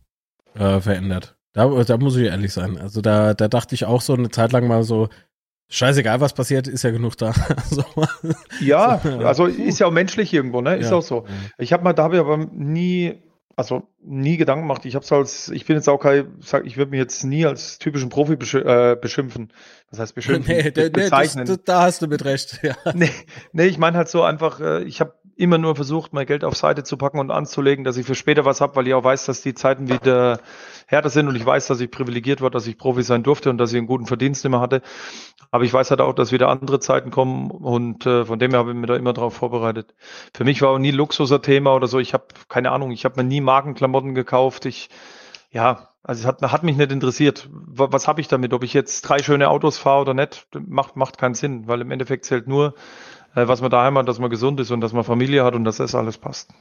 äh, verändert. Da, da muss ich ehrlich sein. Also da, da dachte ich auch so eine Zeit lang mal so, scheißegal was passiert, ist ja genug da. [laughs] so. Ja, [laughs] also ist ja auch menschlich irgendwo, ne? Ist ja. auch so. Ich habe mal, da habe ich aber nie also nie Gedanken gemacht. Ich habe als, ich bin jetzt auch kein, sag, ich würde mich jetzt nie als typischen Profi besch äh, beschimpfen. Das heißt [laughs] beschimpfen, nee, be bezeichnen. Nee, das, da hast du mit recht. [laughs] Ja. Nee, nee, ich meine halt so einfach, äh, ich habe immer nur versucht, mein Geld auf Seite zu packen und anzulegen, dass ich für später was habe, weil ich auch weiß, dass die Zeiten wieder härter sind und ich weiß, dass ich privilegiert war, dass ich Profi sein durfte und dass ich einen guten Verdienst immer hatte. Aber ich weiß halt auch, dass wieder andere Zeiten kommen und äh, von dem her habe ich mich da immer darauf vorbereitet. Für mich war auch nie Luxus ein Thema oder so. Ich habe keine Ahnung, ich habe mir nie Markenklamotten gekauft. Ich ja, also es hat, hat mich nicht interessiert. Was, was habe ich damit? Ob ich jetzt drei schöne Autos fahre oder nicht, macht, macht keinen Sinn, weil im Endeffekt zählt nur, was man daheim hat, dass man gesund ist und dass man Familie hat und dass das alles passt.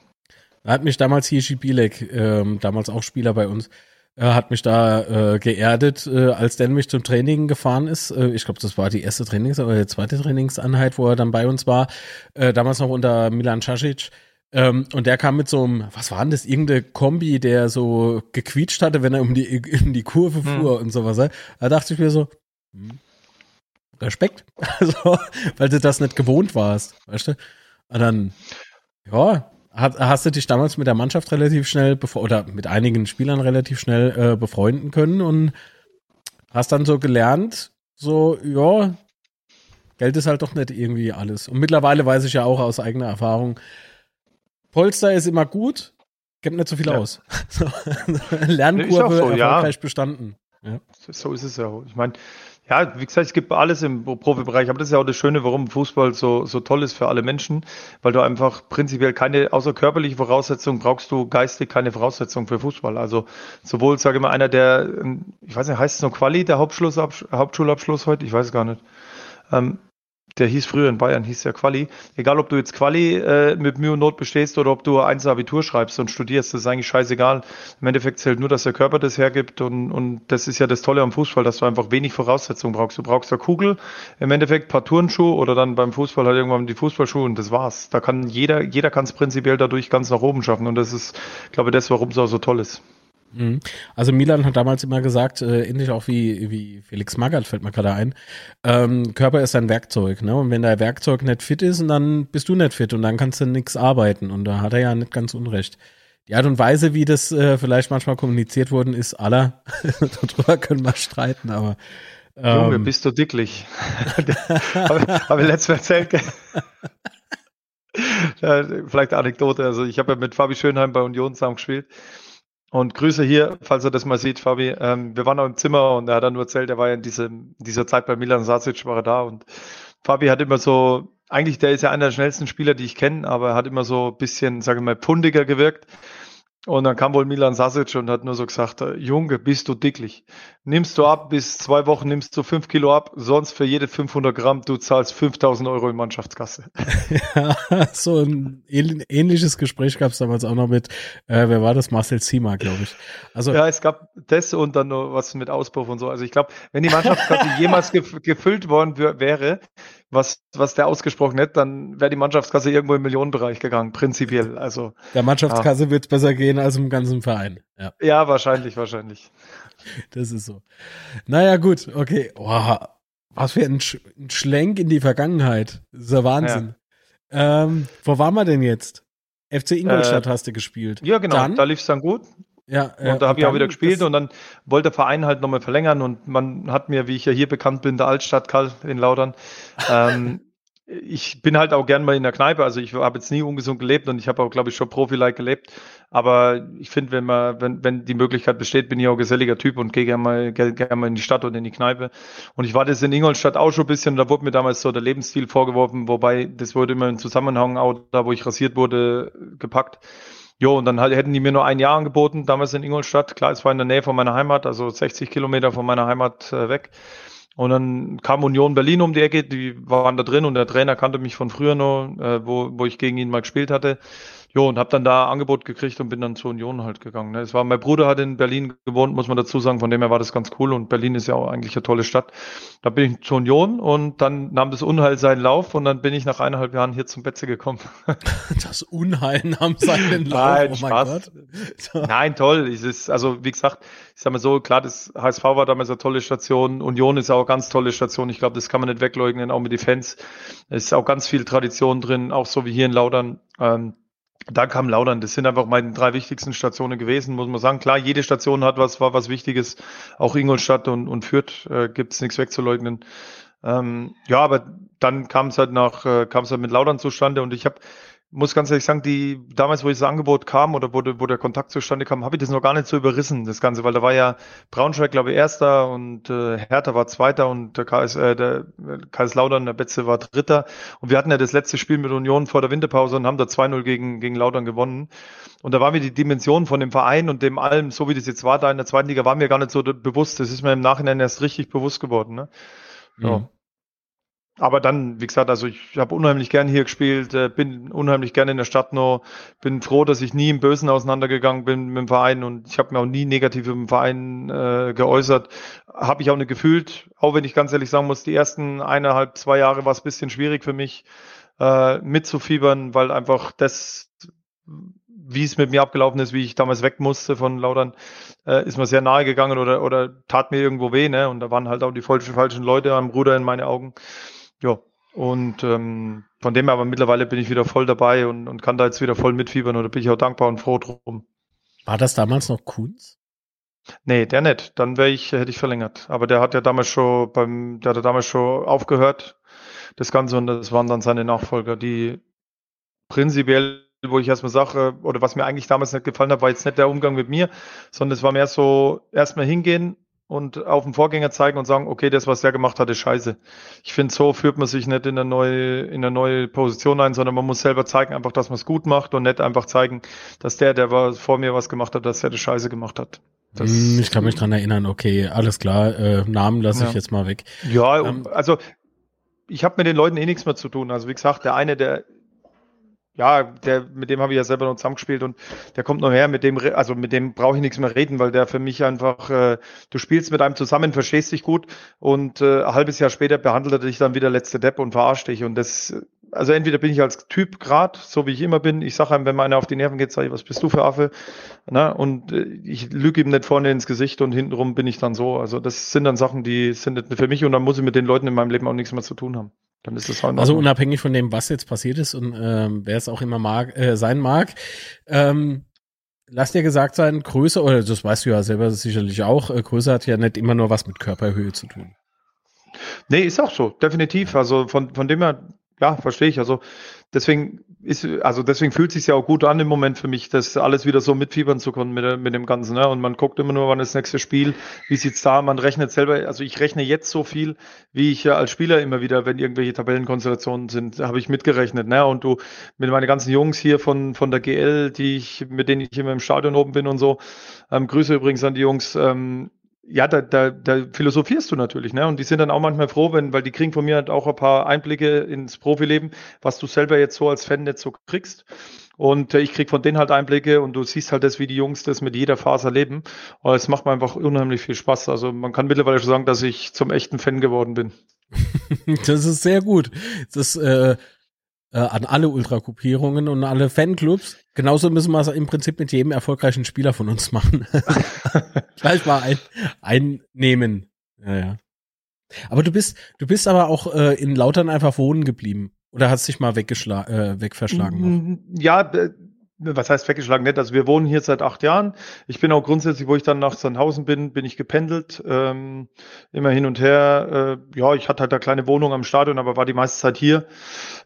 Da hat mich damals Hirschi Bielek, ähm, damals auch Spieler bei uns, äh, hat mich da äh, geerdet, äh, als Dan mich zum Training gefahren ist. Äh, ich glaube, das war die erste Trainings- oder die zweite Trainingseinheit, wo er dann bei uns war. Äh, damals noch unter Milan Casic. Ähm, und der kam mit so einem, was war denn das, irgendeine Kombi, der so gequietscht hatte, wenn er um die, in die Kurve hm. fuhr hm. und sowas. Da dachte ich mir so, hm, Respekt. [laughs] Also, weil du das nicht gewohnt warst, weißt du? Und dann, ja, hast du dich damals mit der Mannschaft relativ schnell oder mit einigen Spielern relativ schnell äh, befreunden können und hast dann so gelernt, so, ja, Geld ist halt doch nicht irgendwie alles. Und mittlerweile weiß ich ja auch aus eigener Erfahrung, Polster ist immer gut, gibt nicht so viel ja. aus. [laughs] [laughs] Lernkurve so, erfolgreich ja. bestanden. Ja. So ist es ja. Ich meine, ja, wie gesagt, es gibt alles im Profibereich, aber das ist ja auch das Schöne, warum Fußball so, so toll ist für alle Menschen, weil du einfach prinzipiell keine, außer körperliche Voraussetzungen brauchst du geistig keine Voraussetzungen für Fußball. Also sowohl, sage ich mal, einer, der, ich weiß nicht, heißt es noch Quali, der Hauptschulabschluss heute? Ich weiß gar nicht. Ähm, der hieß früher in Bayern, hieß ja Quali. Egal, ob du jetzt Quali äh, mit Mühe und Not bestehst oder ob du eins Abitur schreibst und studierst, das ist eigentlich scheißegal. Im Endeffekt zählt nur, dass der Körper das hergibt und, und das ist ja das Tolle am Fußball, dass du einfach wenig Voraussetzungen brauchst. Du brauchst eine Kugel, im Endeffekt ein paar Turnschuhe oder dann beim Fußball halt irgendwann die Fußballschuhe und das war's. Da kann jeder, jeder kann es prinzipiell dadurch ganz nach oben schaffen und das ist, glaube ich, das, warum es auch so toll ist. Mhm. Also Milan hat damals immer gesagt, äh, ähnlich auch wie, wie Felix Magath fällt mir gerade ein, ähm, Körper ist ein Werkzeug, ne? Und wenn dein Werkzeug nicht fit ist, dann bist du nicht fit und dann kannst du nichts arbeiten. Und da hat er ja nicht ganz unrecht. Die Art und Weise, wie das äh, vielleicht manchmal kommuniziert worden ist, aller, [laughs] darüber können wir streiten, aber ähm, Junge, bist du dicklich. [laughs] Habe hab ich letztes Mal erzählt. [laughs] vielleicht Anekdote. Also ich habe ja mit Fabi Schönheim bei Union zusammen gespielt und Grüße hier, falls er das mal sieht, Fabi. Ähm, wir waren auch im Zimmer und er hat dann nur erzählt, er war ja in, diesem, in dieser Zeit bei Milan Sasic, war er da. Und Fabi hat immer so, eigentlich der ist ja einer der schnellsten Spieler, die ich kenne, aber er hat immer so ein bisschen, sage ich mal, pundiger gewirkt. Und dann kam wohl Milan Sasic und hat nur so gesagt, äh, Junge, bist du dicklich. Nimmst du ab, bis zwei Wochen nimmst du fünf Kilo ab, sonst für jede 500 Gramm, du zahlst 5000 Euro in Mannschaftskasse. [laughs] ja, so ein ähnliches Gespräch gab es damals auch noch mit, äh, wer war das? Marcel Zima, glaube ich. Also, ja, es gab das und dann noch was mit Auspuff und so. Also ich glaube, wenn die Mannschaftskasse jemals gefüllt worden wäre, was, was der ausgesprochen hätte, dann wäre die Mannschaftskasse irgendwo im Millionenbereich gegangen, prinzipiell. Also der Mannschaftskasse ja. wird besser gehen als im ganzen Verein. Ja. ja, wahrscheinlich, wahrscheinlich. Das ist so. Naja, gut, okay. Wow. Was für ein, Sch ein Schlenk in die Vergangenheit. Das ist ja Wahnsinn. Ja. Ähm, wo waren wir denn jetzt? FC Ingolstadt äh, hast du gespielt. Ja, genau. Dann, da lief es dann gut. Ja, ja, und da habe ich auch wieder gespielt und dann wollte der Verein halt nochmal verlängern und man hat mir, wie ich ja hier bekannt bin, der Altstadt Karl in Laudern, ähm, [laughs] ich bin halt auch gern mal in der Kneipe, also ich habe jetzt nie ungesund gelebt und ich habe auch, glaube ich, schon Profi-like gelebt, aber ich finde, wenn man, wenn, wenn die Möglichkeit besteht, bin ich auch geselliger Typ und gehe gerne mal, gerne mal in die Stadt und in die Kneipe. Und ich war das in Ingolstadt auch schon ein bisschen, da wurde mir damals so der Lebensstil vorgeworfen, wobei das wurde immer im Zusammenhang auch da, wo ich rasiert wurde, gepackt Jo, und dann halt, hätten die mir nur ein Jahr angeboten, damals in Ingolstadt. Klar, es war in der Nähe von meiner Heimat, also 60 Kilometer von meiner Heimat äh, weg. Und dann kam Union Berlin um die Ecke, die waren da drin und der Trainer kannte mich von früher noch, äh, wo, wo ich gegen ihn mal gespielt hatte. Jo, und habe dann da Angebot gekriegt und bin dann zur Union halt gegangen. Ne? Es war, mein Bruder hat in Berlin gewohnt, muss man dazu sagen, von dem her war das ganz cool und Berlin ist ja auch eigentlich eine tolle Stadt. Da bin ich zur Union und dann nahm das Unheil seinen Lauf und dann bin ich nach eineinhalb Jahren hier zum Betze gekommen. [laughs] Das Unheil nahm seinen Lauf, Nein, oh Spaß. [laughs] Nein, toll. Es ist, also wie gesagt, ich sag mal so, klar, das HSV war damals eine tolle Station, Union ist auch eine ganz tolle Station. Ich glaube, das kann man nicht wegleugnen, auch mit den Fans. Es ist auch ganz viel Tradition drin, auch so wie hier in Laudern. Ähm, da kam Laudern. Das sind einfach meine drei wichtigsten Stationen gewesen, muss man sagen. Klar, jede Station hat was, war was Wichtiges. Auch Ingolstadt und, und Fürth äh, gibt es nichts wegzuleugnen. Ähm, ja, aber dann kam es halt nach, äh, kam es halt mit Laudern zustande und ich habe muss ganz ehrlich sagen, die damals, wo das Angebot kam oder wo, wo der Kontakt zustande kam, habe ich das noch gar nicht so überrissen, das Ganze, weil da war ja Braunschweig, glaube ich, erster und äh, Hertha war zweiter und der, KS, äh, der Kaiserslautern, der Betze war dritter. Und wir hatten ja das letzte Spiel mit Union vor der Winterpause und haben da 2-0 gegen, gegen Lautern gewonnen. Und da war mir die Dimension von dem Verein und dem allem, so wie das jetzt war, da in der zweiten Liga, war mir gar nicht so bewusst. Das ist mir im Nachhinein erst richtig bewusst geworden. Ne? Ja. Mhm. Aber dann, wie gesagt, also ich habe unheimlich gern hier gespielt, äh, bin unheimlich gern in der Stadt noch, bin froh, dass ich nie im Bösen auseinandergegangen bin mit dem Verein und ich habe mir auch nie negativ im Verein äh, geäußert. Habe ich auch nicht gefühlt, auch wenn ich ganz ehrlich sagen muss, die ersten eineinhalb, zwei Jahre war es bisschen schwierig für mich äh, mitzufiebern, weil einfach das, wie es mit mir abgelaufen ist, wie ich damals weg musste von Laudern, äh, ist mir sehr nahe gegangen oder, oder tat mir irgendwo weh, ne? Und da waren halt auch die falschen, falschen Leute am Ruder in meine Augen. Ja, und ähm, von dem her aber mittlerweile bin ich wieder voll dabei und, und kann da jetzt wieder voll mitfiebern und da bin ich auch dankbar und froh drum. War das damals noch Kunz? Nee, der nicht. Dann wäre ich, hätte ich verlängert. Aber der hat ja damals schon beim, der hat ja damals schon aufgehört, das Ganze, und das waren dann seine Nachfolger, die prinzipiell, wo ich erstmal sage, oder was mir eigentlich damals nicht gefallen hat, war jetzt nicht der Umgang mit mir, sondern es war mehr so, erstmal hingehen, und auf den Vorgänger zeigen und sagen, okay, das, was der gemacht hat, ist scheiße. Ich finde, so führt man sich nicht in eine neue, in eine neue Position ein, sondern man muss selber zeigen, einfach, dass man es gut macht und nicht einfach zeigen, dass der, der war, vor mir was gemacht hat, dass der das scheiße gemacht hat. Das, hm, ich kann mich dran erinnern, okay, alles klar, äh, Namen lasse ja. ich jetzt mal weg. Ja, ähm, also ich habe mit den Leuten eh nichts mehr zu tun. Also wie gesagt, der eine, der ja, der, mit dem habe ich ja selber noch zusammengespielt und der kommt noch her, mit dem, also mit dem brauche ich nichts mehr reden, weil der für mich einfach, äh, du spielst mit einem zusammen, verstehst dich gut und äh, ein halbes Jahr später behandelt er dich dann wieder letzte Depp und verarscht dich und das, also entweder bin ich als Typ grad, so wie ich immer bin, ich sage einem, wenn einer auf die Nerven geht, sage ich, was bist du für Affe, ne? und äh, ich lüge ihm nicht vorne ins Gesicht und hintenrum bin ich dann so, also das sind dann Sachen, die sind nicht für mich und dann muss ich mit den Leuten in meinem Leben auch nichts mehr zu tun haben. Dann ist es auch Also unabhängig von dem, was jetzt passiert ist und ähm, wer es auch immer mag, äh, sein mag, ähm, lass dir gesagt sein, Größe, oder das weißt du ja selber sicherlich auch, äh, Größe hat ja nicht immer nur was mit Körperhöhe zu tun. Nee, ist auch so, definitiv. Also von, von dem her, ja, verstehe ich. Also deswegen ist, also deswegen fühlt sich ja auch gut an im Moment für mich, das alles wieder so mitfiebern zu können mit, mit dem Ganzen. Ne? Und man guckt immer nur, wann ist das nächste Spiel, wie sieht's da, man rechnet selber, also ich rechne jetzt so viel, wie ich ja als Spieler immer wieder, wenn irgendwelche Tabellenkonstellationen sind, habe ich mitgerechnet. Ne? Und du mit meinen ganzen Jungs hier von, von der GL, die ich, mit denen ich immer im Stadion oben bin und so, ähm, Grüße übrigens an die Jungs, ähm, ja, da, da, da philosophierst du natürlich, ne? Und die sind dann auch manchmal froh, wenn, weil die kriegen von mir halt auch ein paar Einblicke ins Profileben, was du selber jetzt so als Fan nicht so kriegst. Und äh, ich krieg von denen halt Einblicke und du siehst halt das, wie die Jungs das mit jeder Phase leben. Und es macht mir einfach unheimlich viel Spaß. Also man kann mittlerweile schon sagen, dass ich zum echten Fan geworden bin. [laughs] das ist sehr gut. Das äh, äh, an alle Ultrakopierungen und alle Fanclubs. Genauso müssen wir es im Prinzip mit jedem erfolgreichen Spieler von uns machen. [laughs] Gleich mal ein, einnehmen. Ja, ja. Aber du bist, du bist aber auch äh, in Lautern einfach wohnen geblieben. Oder hast dich mal weggeschlagen, äh, wegverschlagen? Mm, ja, was heißt weggeschlagen nicht? Also wir wohnen hier seit acht Jahren. Ich bin auch grundsätzlich, wo ich dann nach Sandhausen bin, bin ich gependelt, ähm, immer hin und her. Äh, ja, ich hatte halt eine kleine Wohnung am Stadion, aber war die meiste Zeit hier.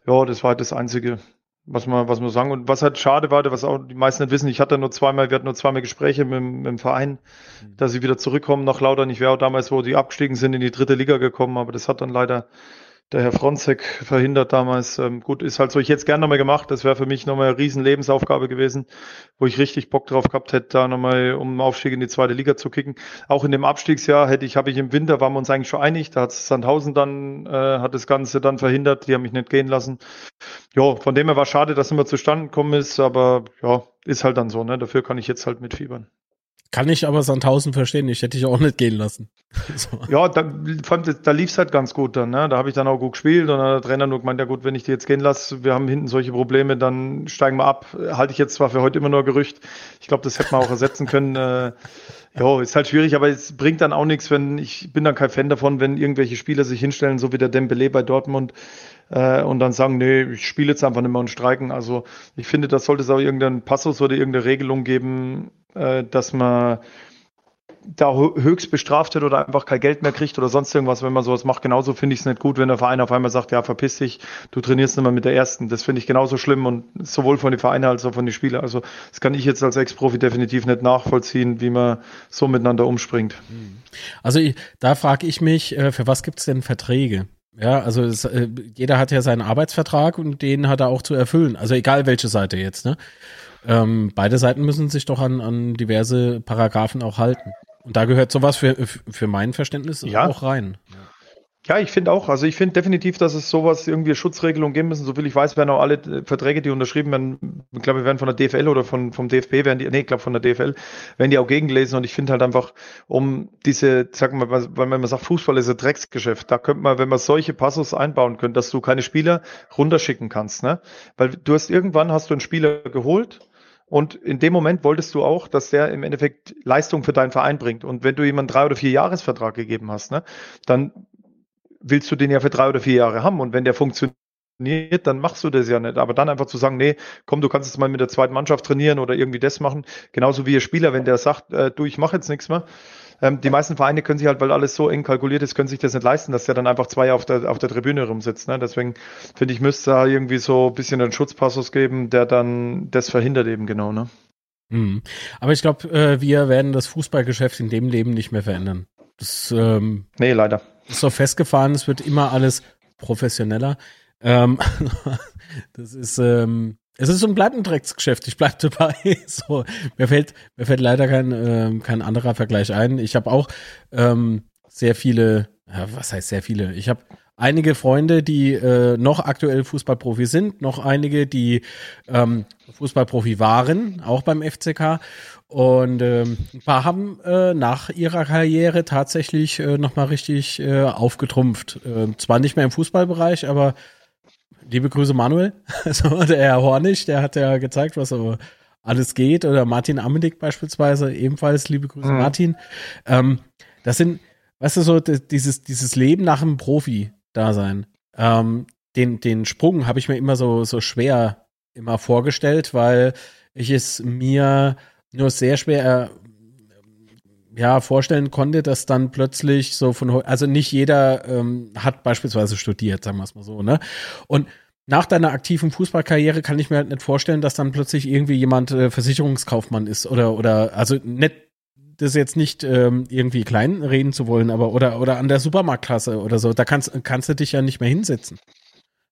Ja, das war halt das Einzige, was man, was man sagen. Und was halt schade war, was auch die meisten nicht wissen, ich hatte nur zweimal, wir hatten nur zweimal Gespräche mit, mit dem Verein, mhm. dass sie wieder zurückkommen nach Laudern. Ich wäre auch damals, wo die abgestiegen sind, in die dritte Liga gekommen, aber das hat dann leider der Herr Fronzek verhindert damals. Ähm, gut, ist halt so, ich hätte es gerne nochmal gemacht. Das wäre für mich nochmal eine riesen Lebensaufgabe gewesen, wo ich richtig Bock drauf gehabt hätte, da nochmal um einen Aufstieg in die zweite Liga zu kicken. Auch in dem Abstiegsjahr hätte ich, habe ich im Winter, waren wir uns eigentlich schon einig, da hat Sandhausen dann, äh, hat das Ganze dann verhindert, die haben mich nicht gehen lassen. Ja, von dem her war schade, dass immer zustande gekommen ist, aber ja, ist halt dann so, ne? Dafür kann ich jetzt halt mitfiebern. Kann ich aber Sandhausen verstehen, ich hätte dich auch nicht gehen lassen. [laughs] so. Ja, da, da lief es halt ganz gut dann. Ne? Da habe ich dann auch gut gespielt und dann hat der Trainer nur gemeint, ja gut, wenn ich die jetzt gehen lasse, wir haben hinten solche Probleme, dann steigen wir ab. Halte ich jetzt zwar für heute immer nur Gerücht. Ich glaube, das hätte man auch ersetzen können. Äh, [laughs] ja, ist halt schwierig, aber es bringt dann auch nichts, wenn ich bin dann kein Fan davon, wenn irgendwelche Spieler sich hinstellen, so wie der Dembele bei Dortmund äh, und dann sagen, nee, ich spiele jetzt einfach nicht mehr und streiken. Also ich finde, da sollte es auch irgendeinen Passus oder irgendeine Regelung geben, äh, dass man da höchst bestraft wird oder einfach kein Geld mehr kriegt oder sonst irgendwas, wenn man sowas macht. Genauso finde ich es nicht gut, wenn der Verein auf einmal sagt, ja, verpiss dich, du trainierst nicht mehr mit der ersten. Das finde ich genauso schlimm und sowohl von den Vereinen als auch von den Spielern. Also das kann ich jetzt als Ex-Profi definitiv nicht nachvollziehen, wie man so miteinander umspringt. Also da frage ich mich, äh, für was gibt es denn Verträge? Ja, also es, äh, jeder hat ja seinen Arbeitsvertrag und den hat er auch zu erfüllen. Also egal welche Seite jetzt, ne? Ähm, beide Seiten müssen sich doch an, an diverse Paragraphen auch halten. Und da gehört sowas für, für mein Verständnis ja. auch rein. Ja, ich finde auch. Also ich finde definitiv, dass es sowas irgendwie Schutzregelungen geben müssen. Soviel ich weiß, werden auch alle äh, Verträge, die unterschrieben werden, ich glaube, wir werden von der DFL oder von, vom DFB, werden die, nee, ich glaube von der DFL, werden die auch gegengelesen. Und ich finde halt einfach, um diese, sagen wir mal, weil man sagt, Fußball ist ein Drecksgeschäft, da könnte man, wenn man solche Passus einbauen könnte, dass du keine Spieler runterschicken kannst, ne? Weil du hast irgendwann hast du einen Spieler geholt, und in dem Moment wolltest du auch, dass der im Endeffekt Leistung für deinen Verein bringt. Und wenn du jemanden drei oder vier Jahresvertrag gegeben hast, ne, dann willst du den ja für drei oder vier Jahre haben. Und wenn der funktioniert, dann machst du das ja nicht. Aber dann einfach zu sagen, nee, komm, du kannst jetzt mal mit der zweiten Mannschaft trainieren oder irgendwie das machen. Genauso wie ihr Spieler, wenn der sagt, äh, du, ich mache jetzt nichts mehr. Ähm, die meisten Vereine können sich halt, weil alles so eng kalkuliert ist, können sich das nicht leisten, dass der dann einfach zwei auf der, auf der Tribüne rumsitzt. Ne? Deswegen finde ich, müsste da irgendwie so ein bisschen einen Schutzpassus geben, der dann das verhindert eben genau. Ne? Mhm. Aber ich glaube, äh, wir werden das Fußballgeschäft in dem Leben nicht mehr verändern. Das, ähm, nee, leider so festgefahren, es wird immer alles professioneller. Ähm, [laughs] das ist, ähm, es ist so ein bleibt ein Drecksgeschäft. Ich bleib dabei. [laughs] so, mir fällt, mir fällt leider kein, ähm, kein anderer Vergleich ein. Ich habe auch ähm, sehr viele, ja, was heißt sehr viele? Ich habe einige Freunde, die äh, noch aktuell Fußballprofi sind, noch einige, die ähm, Fußballprofi waren, auch beim FCK. Und ähm, ein paar haben äh, nach ihrer Karriere tatsächlich äh, nochmal richtig äh, aufgetrumpft. Äh, zwar nicht mehr im Fußballbereich, aber liebe Grüße Manuel, [laughs] also der Herr Hornig, der hat ja gezeigt, was so alles geht. Oder Martin Amendik beispielsweise, ebenfalls liebe Grüße mhm. Martin. Ähm, das sind, weißt du, so dieses, dieses Leben nach einem Profi-Dasein. Ähm, den, den Sprung habe ich mir immer so, so schwer immer vorgestellt, weil ich es mir nur sehr schwer äh, ja, vorstellen konnte, dass dann plötzlich so von, also nicht jeder ähm, hat beispielsweise studiert, sagen wir es mal so, ne? Und nach deiner aktiven Fußballkarriere kann ich mir halt nicht vorstellen, dass dann plötzlich irgendwie jemand äh, Versicherungskaufmann ist oder, oder, also nicht, das jetzt nicht ähm, irgendwie klein reden zu wollen, aber oder, oder an der Supermarktkasse oder so, da kannst, kannst du dich ja nicht mehr hinsetzen.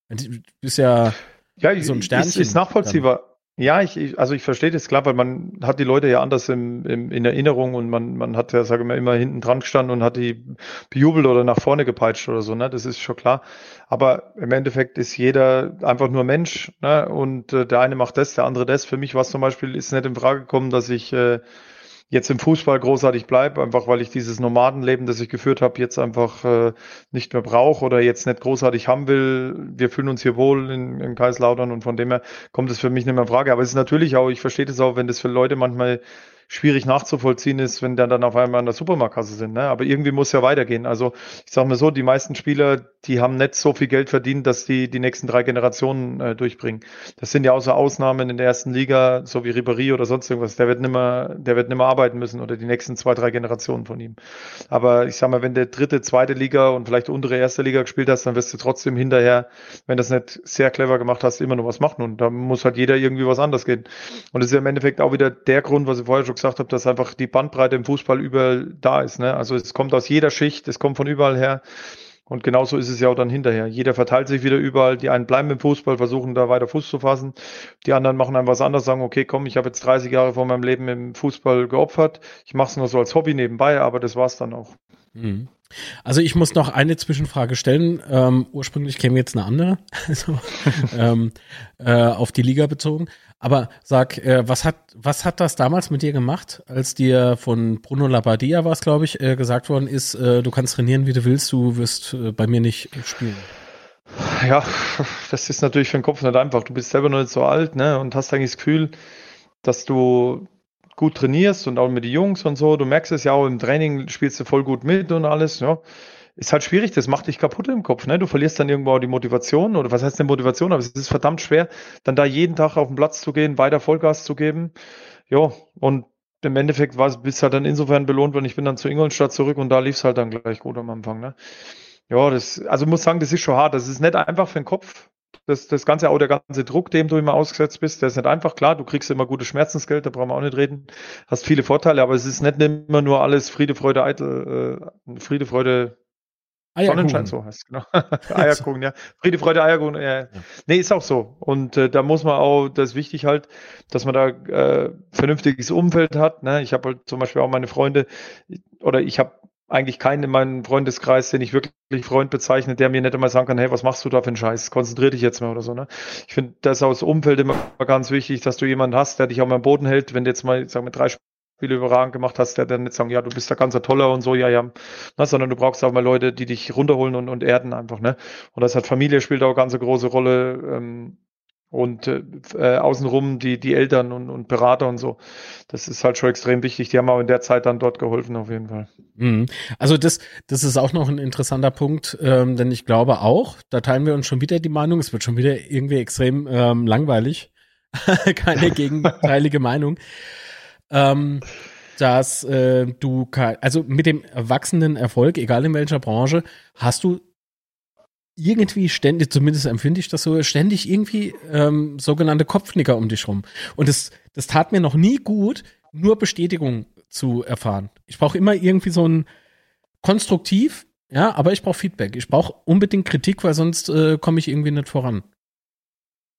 Du bist ja, ja so ein Sternchen. Ist, ist nachvollziehbar. Dann. Ja, ich, ich, also ich verstehe das klar, weil man hat die Leute ja anders im, im, in Erinnerung und man, man hat ja, sage ich mal, immer hinten dran gestanden und hat die bejubelt oder nach vorne gepeitscht oder so, ne? Das ist schon klar. Aber im Endeffekt ist jeder einfach nur Mensch, ne? Und äh, der eine macht das, der andere das. Für mich war es zum Beispiel, ist nicht in Frage gekommen, dass ich äh, jetzt im Fußball großartig bleibe, einfach weil ich dieses Nomadenleben, das ich geführt habe, jetzt einfach äh, nicht mehr brauche oder jetzt nicht großartig haben will. Wir fühlen uns hier wohl in, in Kaiserslautern und von dem her kommt es für mich nicht mehr in Frage. Aber es ist natürlich auch, ich verstehe das auch, wenn das für Leute manchmal schwierig nachzuvollziehen ist, wenn der dann auf einmal an der Supermarktkasse sind. Ne? Aber irgendwie muss ja weitergehen. Also ich sage mal so, die meisten Spieler, die haben nicht so viel Geld verdient, dass die die nächsten drei Generationen äh, durchbringen. Das sind ja außer Ausnahmen in der ersten Liga, so wie Ribéry oder sonst irgendwas. Der wird nimmer, der wird nimmer arbeiten müssen oder die nächsten zwei, drei Generationen von ihm. Aber ich sag mal, wenn der dritte, zweite Liga und vielleicht untere erste Liga gespielt hast, dann wirst du trotzdem hinterher, wenn das nicht sehr clever gemacht hast, immer noch was machen. Und da muss halt jeder irgendwie was anders gehen. Und das ist ja im Endeffekt auch wieder der Grund, was ich vorher schon gesagt habe, dass einfach die Bandbreite im Fußball überall da ist. Ne? Also es kommt aus jeder Schicht, es kommt von überall her. Und genauso ist es ja auch dann hinterher. Jeder verteilt sich wieder überall. Die einen bleiben im Fußball, versuchen da weiter Fuß zu fassen. Die anderen machen einfach was anderes, sagen, okay, komm, ich habe jetzt 30 Jahre von meinem Leben im Fußball geopfert. Ich mache es nur so als Hobby nebenbei, aber das war's dann auch. Mhm. Also ich muss noch eine Zwischenfrage stellen. Ähm, ursprünglich käme jetzt eine andere, [laughs] also, ähm, äh, auf die Liga bezogen. Aber sag, äh, was hat was hat das damals mit dir gemacht, als dir von Bruno Labbadia war es, glaube ich, äh, gesagt worden ist, äh, du kannst trainieren, wie du willst, du wirst äh, bei mir nicht spielen? Ja, das ist natürlich für den Kopf nicht einfach. Du bist selber noch nicht so alt, ne, und hast eigentlich das Gefühl, dass du gut trainierst und auch mit den Jungs und so. Du merkst es ja auch im Training, spielst du voll gut mit und alles, ja. Ist halt schwierig, das macht dich kaputt im Kopf, ne? Du verlierst dann irgendwo auch die Motivation oder was heißt denn Motivation, aber es ist verdammt schwer, dann da jeden Tag auf den Platz zu gehen, weiter Vollgas zu geben. Ja, und im Endeffekt war es bis halt dann insofern belohnt worden. Ich bin dann zu Ingolstadt zurück und da lief es halt dann gleich gut am Anfang, ne? Ja, das, also muss sagen, das ist schon hart. Das ist nicht einfach für den Kopf, das, das ganze, auch der ganze Druck, dem du immer ausgesetzt bist, der ist nicht einfach klar. Du kriegst immer gutes Schmerzensgeld, da brauchen wir auch nicht reden. Hast viele Vorteile, aber es ist nicht immer nur alles Friede, Freude, Eitel, äh, Friede, Freude, Sonnenschein, so heißt genau. [laughs] Eierkuchen, ja. Friede, Freude, Eierkuchen, ja. ja. Nee, ist auch so. Und äh, da muss man auch, das ist wichtig halt, dass man da äh, vernünftiges Umfeld hat. Ne? Ich habe halt zum Beispiel auch meine Freunde, oder ich habe eigentlich keinen in meinem Freundeskreis, den ich wirklich Freund bezeichne, der mir nicht einmal sagen kann, hey, was machst du da für einen Scheiß? Konzentrier dich jetzt mal oder so. Ne? Ich finde das aus Umfeld immer ganz wichtig, dass du jemanden hast, der dich auch mal am Boden hält, wenn du jetzt mal, sagen wir, drei Spiele überragend gemacht hast, der dann nicht sagen, ja, du bist da ganz toller und so, ja, ja, ne? sondern du brauchst auch mal Leute, die dich runterholen und, und erden einfach. Ne? Und das hat Familie spielt auch eine ganz große Rolle. Ähm, und äh, äh, außenrum die, die Eltern und, und Berater und so. Das ist halt schon extrem wichtig. Die haben auch in der Zeit dann dort geholfen, auf jeden Fall. Mhm. Also das, das ist auch noch ein interessanter Punkt, ähm, denn ich glaube auch, da teilen wir uns schon wieder die Meinung, es wird schon wieder irgendwie extrem ähm, langweilig. [laughs] Keine gegenteilige Meinung. Ähm, dass äh, du, also mit dem wachsenden Erfolg, egal in welcher Branche, hast du irgendwie ständig, zumindest empfinde ich das so, ständig irgendwie ähm, sogenannte Kopfnicker um dich rum. Und das, das tat mir noch nie gut, nur Bestätigung zu erfahren. Ich brauche immer irgendwie so ein konstruktiv, ja, aber ich brauche Feedback. Ich brauche unbedingt Kritik, weil sonst äh, komme ich irgendwie nicht voran.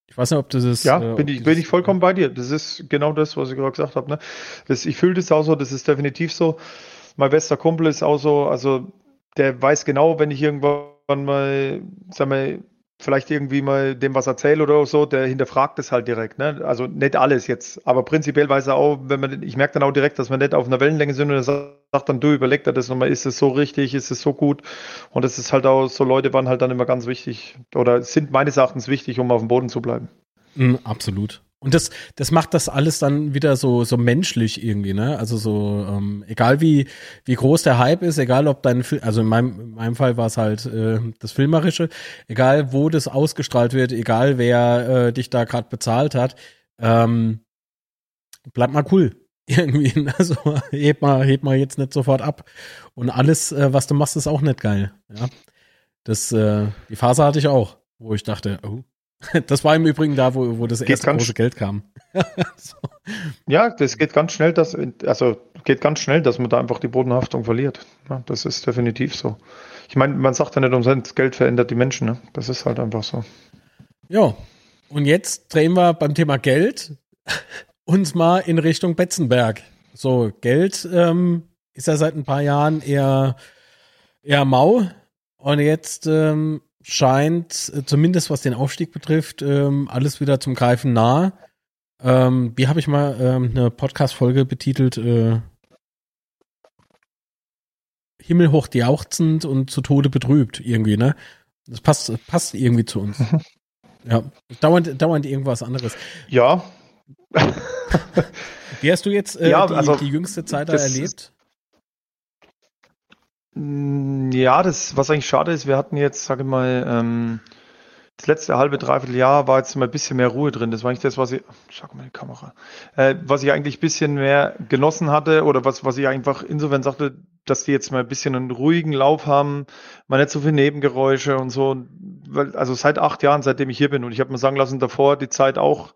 Ich weiß nicht, ob das ist. Ja, äh, bin, ich, bin ich vollkommen bei dir. Das ist genau das, was ich gerade gesagt habe. Ne? Das, ich fühle das auch so, das ist definitiv so. Mein bester Kumpel ist auch so, also der weiß genau, wenn ich irgendwo man mal, sag mal, vielleicht irgendwie mal dem was erzähle oder so, der hinterfragt es halt direkt. Ne? Also nicht alles jetzt, aber prinzipiell weiß er auch, wenn man, ich merke dann auch direkt, dass wir nicht auf einer Wellenlänge sind und er sagt dann, du überleg dir das nochmal, ist es so richtig, ist es so gut? Und das ist halt auch, so Leute waren halt dann immer ganz wichtig oder sind meines Erachtens wichtig, um auf dem Boden zu bleiben. Mm, absolut. Und das, das macht das alles dann wieder so, so menschlich irgendwie, ne? Also so, ähm, egal wie, wie groß der Hype ist, egal ob dein Film, also in meinem, in meinem Fall war es halt äh, das Filmerische, egal wo das ausgestrahlt wird, egal wer äh, dich da gerade bezahlt hat, ähm, bleib mal cool. [laughs] Irgendwie, also heb mal, heb mal jetzt nicht sofort ab. Und alles, äh, was du machst, ist auch nicht geil. Ja. Das, äh, die Phase hatte ich auch, wo ich dachte, oh, [laughs] Das war im Übrigen da, wo, wo das geht erste große Geld kam. [laughs] so. Ja, das geht ganz schnell, dass, also geht ganz schnell, dass man da einfach die Bodenhaftung verliert. Ja, das ist definitiv so. Ich meine, man sagt ja nicht umsonst, Geld verändert die Menschen. Ne? Das ist halt einfach so. Ja, und jetzt drehen wir beim Thema Geld [laughs] uns mal in Richtung Betzenberg. So, Geld ähm, ist ja seit ein paar Jahren eher, eher mau. Und jetzt ähm, scheint, äh, zumindest was den Aufstieg betrifft, ähm, alles wieder zum Greifen nah. Ähm, wie habe ich mal ähm, eine Podcast-Folge betitelt? Äh, Himmelhoch jauchzend und zu Tode betrübt, irgendwie, ne? Das passt, passt irgendwie zu uns. ja, dauernd, dauernd irgendwas anderes. Ja. Wie hast du jetzt äh, ja, die, also, die, jüngste Zeit da erlebt? Mm, ja, das, was eigentlich schade ist, wir hatten jetzt, sage ich mal, ähm, das letzte halbe, dreiviertel Jahr war jetzt mal ein bisschen mehr Ruhe drin. Das war eigentlich das, was ich, schau mal die Kamera, äh, was ich eigentlich ein bisschen mehr genossen hatte oder was, was ich einfach insofern sagte, dass die jetzt mal ein bisschen einen ruhigen Lauf haben, mal nicht so viele Nebengeräusche und so. Also seit acht Jahren, seitdem ich hier bin und ich habe mir sagen lassen, davor die Zeit auch,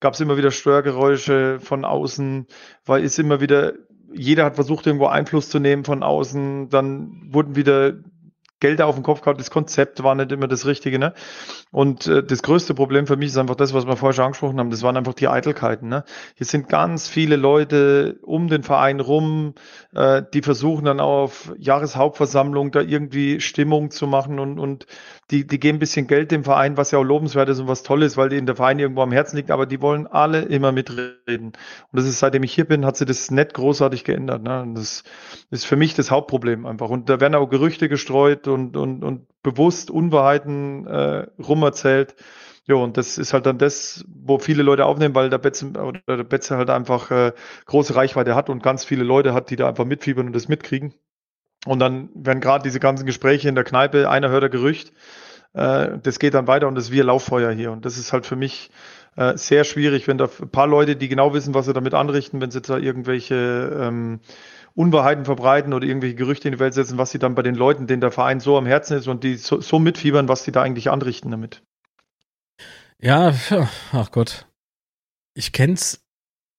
gab es immer wieder Störgeräusche von außen, weil ist immer wieder jeder hat versucht, irgendwo Einfluss zu nehmen von außen. Dann wurden wieder Gelder auf den Kopf gehabt, das Konzept war nicht immer das Richtige. Ne? Und äh, das größte Problem für mich ist einfach das, was wir vorher schon angesprochen haben, das waren einfach die Eitelkeiten. Ne? Hier sind ganz viele Leute um den Verein rum, äh, die versuchen dann auch auf Jahreshauptversammlung da irgendwie Stimmung zu machen und, und die, die geben ein bisschen Geld dem Verein, was ja auch lobenswert ist und was toll ist, weil in der Verein irgendwo am Herzen liegt, aber die wollen alle immer mitreden. Und das ist, seitdem ich hier bin, hat sich das nicht großartig geändert. Ne? Und das ist für mich das Hauptproblem einfach. Und da werden auch Gerüchte gestreut und, und, und bewusst Unwahrheiten äh, rumerzählt. Ja, und das ist halt dann das, wo viele Leute aufnehmen, weil der Betze, oder der Betze halt einfach äh, große Reichweite hat und ganz viele Leute hat, die da einfach mitfiebern und das mitkriegen. Und dann werden gerade diese ganzen Gespräche in der Kneipe, einer hört ein Gerücht, äh, das geht dann weiter und das ist wie Lauffeuer hier. Und das ist halt für mich äh, sehr schwierig, wenn da ein paar Leute, die genau wissen, was sie damit anrichten, wenn sie da irgendwelche ähm, Unwahrheiten verbreiten oder irgendwelche Gerüchte in die Welt setzen, was sie dann bei den Leuten, denen der Verein so am Herzen ist und die so, so mitfiebern, was sie da eigentlich anrichten damit. Ja, ach Gott. Ich kenn's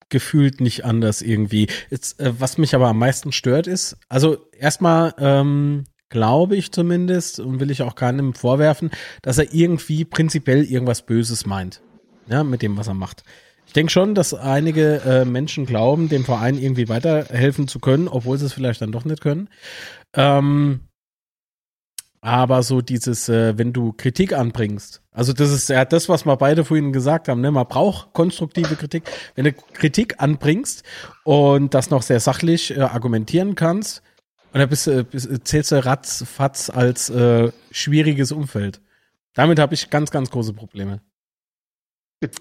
gefühlt nicht anders irgendwie. Jetzt, äh, was mich aber am meisten stört ist, also erstmal ähm, glaube ich zumindest und will ich auch keinem vorwerfen, dass er irgendwie prinzipiell irgendwas Böses meint. Ja, mit dem, was er macht. Ich denke schon, dass einige äh, Menschen glauben, dem Verein irgendwie weiterhelfen zu können, obwohl sie es vielleicht dann doch nicht können. Ähm, aber so dieses, äh, wenn du Kritik anbringst, also das ist ja das, was wir beide vorhin gesagt haben, ne? man braucht konstruktive Kritik. Wenn du Kritik anbringst und das noch sehr sachlich äh, argumentieren kannst, und dann bist, du, bist, zählst du ratzfatz als äh, schwieriges Umfeld. Damit habe ich ganz, ganz große Probleme.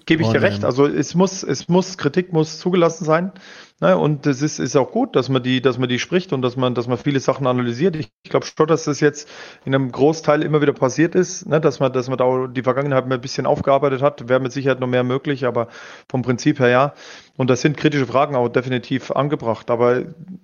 Gebe ich dir recht. Also es muss, es muss, Kritik muss zugelassen sein. Ne? Und es ist, ist auch gut, dass man die, dass man die spricht und dass man, dass man viele Sachen analysiert. Ich, ich glaube schon, dass das jetzt in einem Großteil immer wieder passiert ist, ne? dass man, dass man da die Vergangenheit mal ein bisschen aufgearbeitet hat. Wäre mit Sicherheit noch mehr möglich, aber vom Prinzip her ja. Und das sind kritische Fragen auch definitiv angebracht. Aber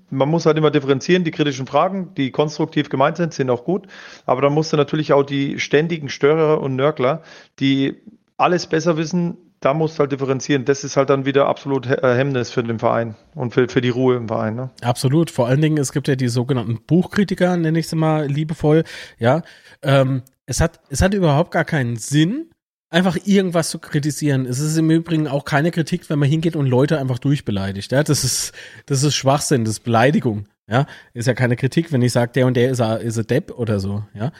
man muss halt immer differenzieren. Die kritischen Fragen, die konstruktiv gemeint sind, sind auch gut. Aber dann musst du natürlich auch die ständigen Störer und Nörgler, die alles besser wissen, da musst du halt differenzieren. Das ist halt dann wieder absolut äh, Hemmnis für den Verein und für, für die Ruhe im Verein. Ne? Absolut. Vor allen Dingen, es gibt ja die sogenannten Buchkritiker, nenne ich sie mal liebevoll. Ja, ähm, es hat, es hat überhaupt gar keinen Sinn, einfach irgendwas zu kritisieren. Es ist im Übrigen auch keine Kritik, wenn man hingeht und Leute einfach durchbeleidigt. Ja, das ist, das ist Schwachsinn, das ist Beleidigung. Ja, ist ja keine Kritik, wenn ich sage, der und der ist ein, ist ein Depp oder so. Ja,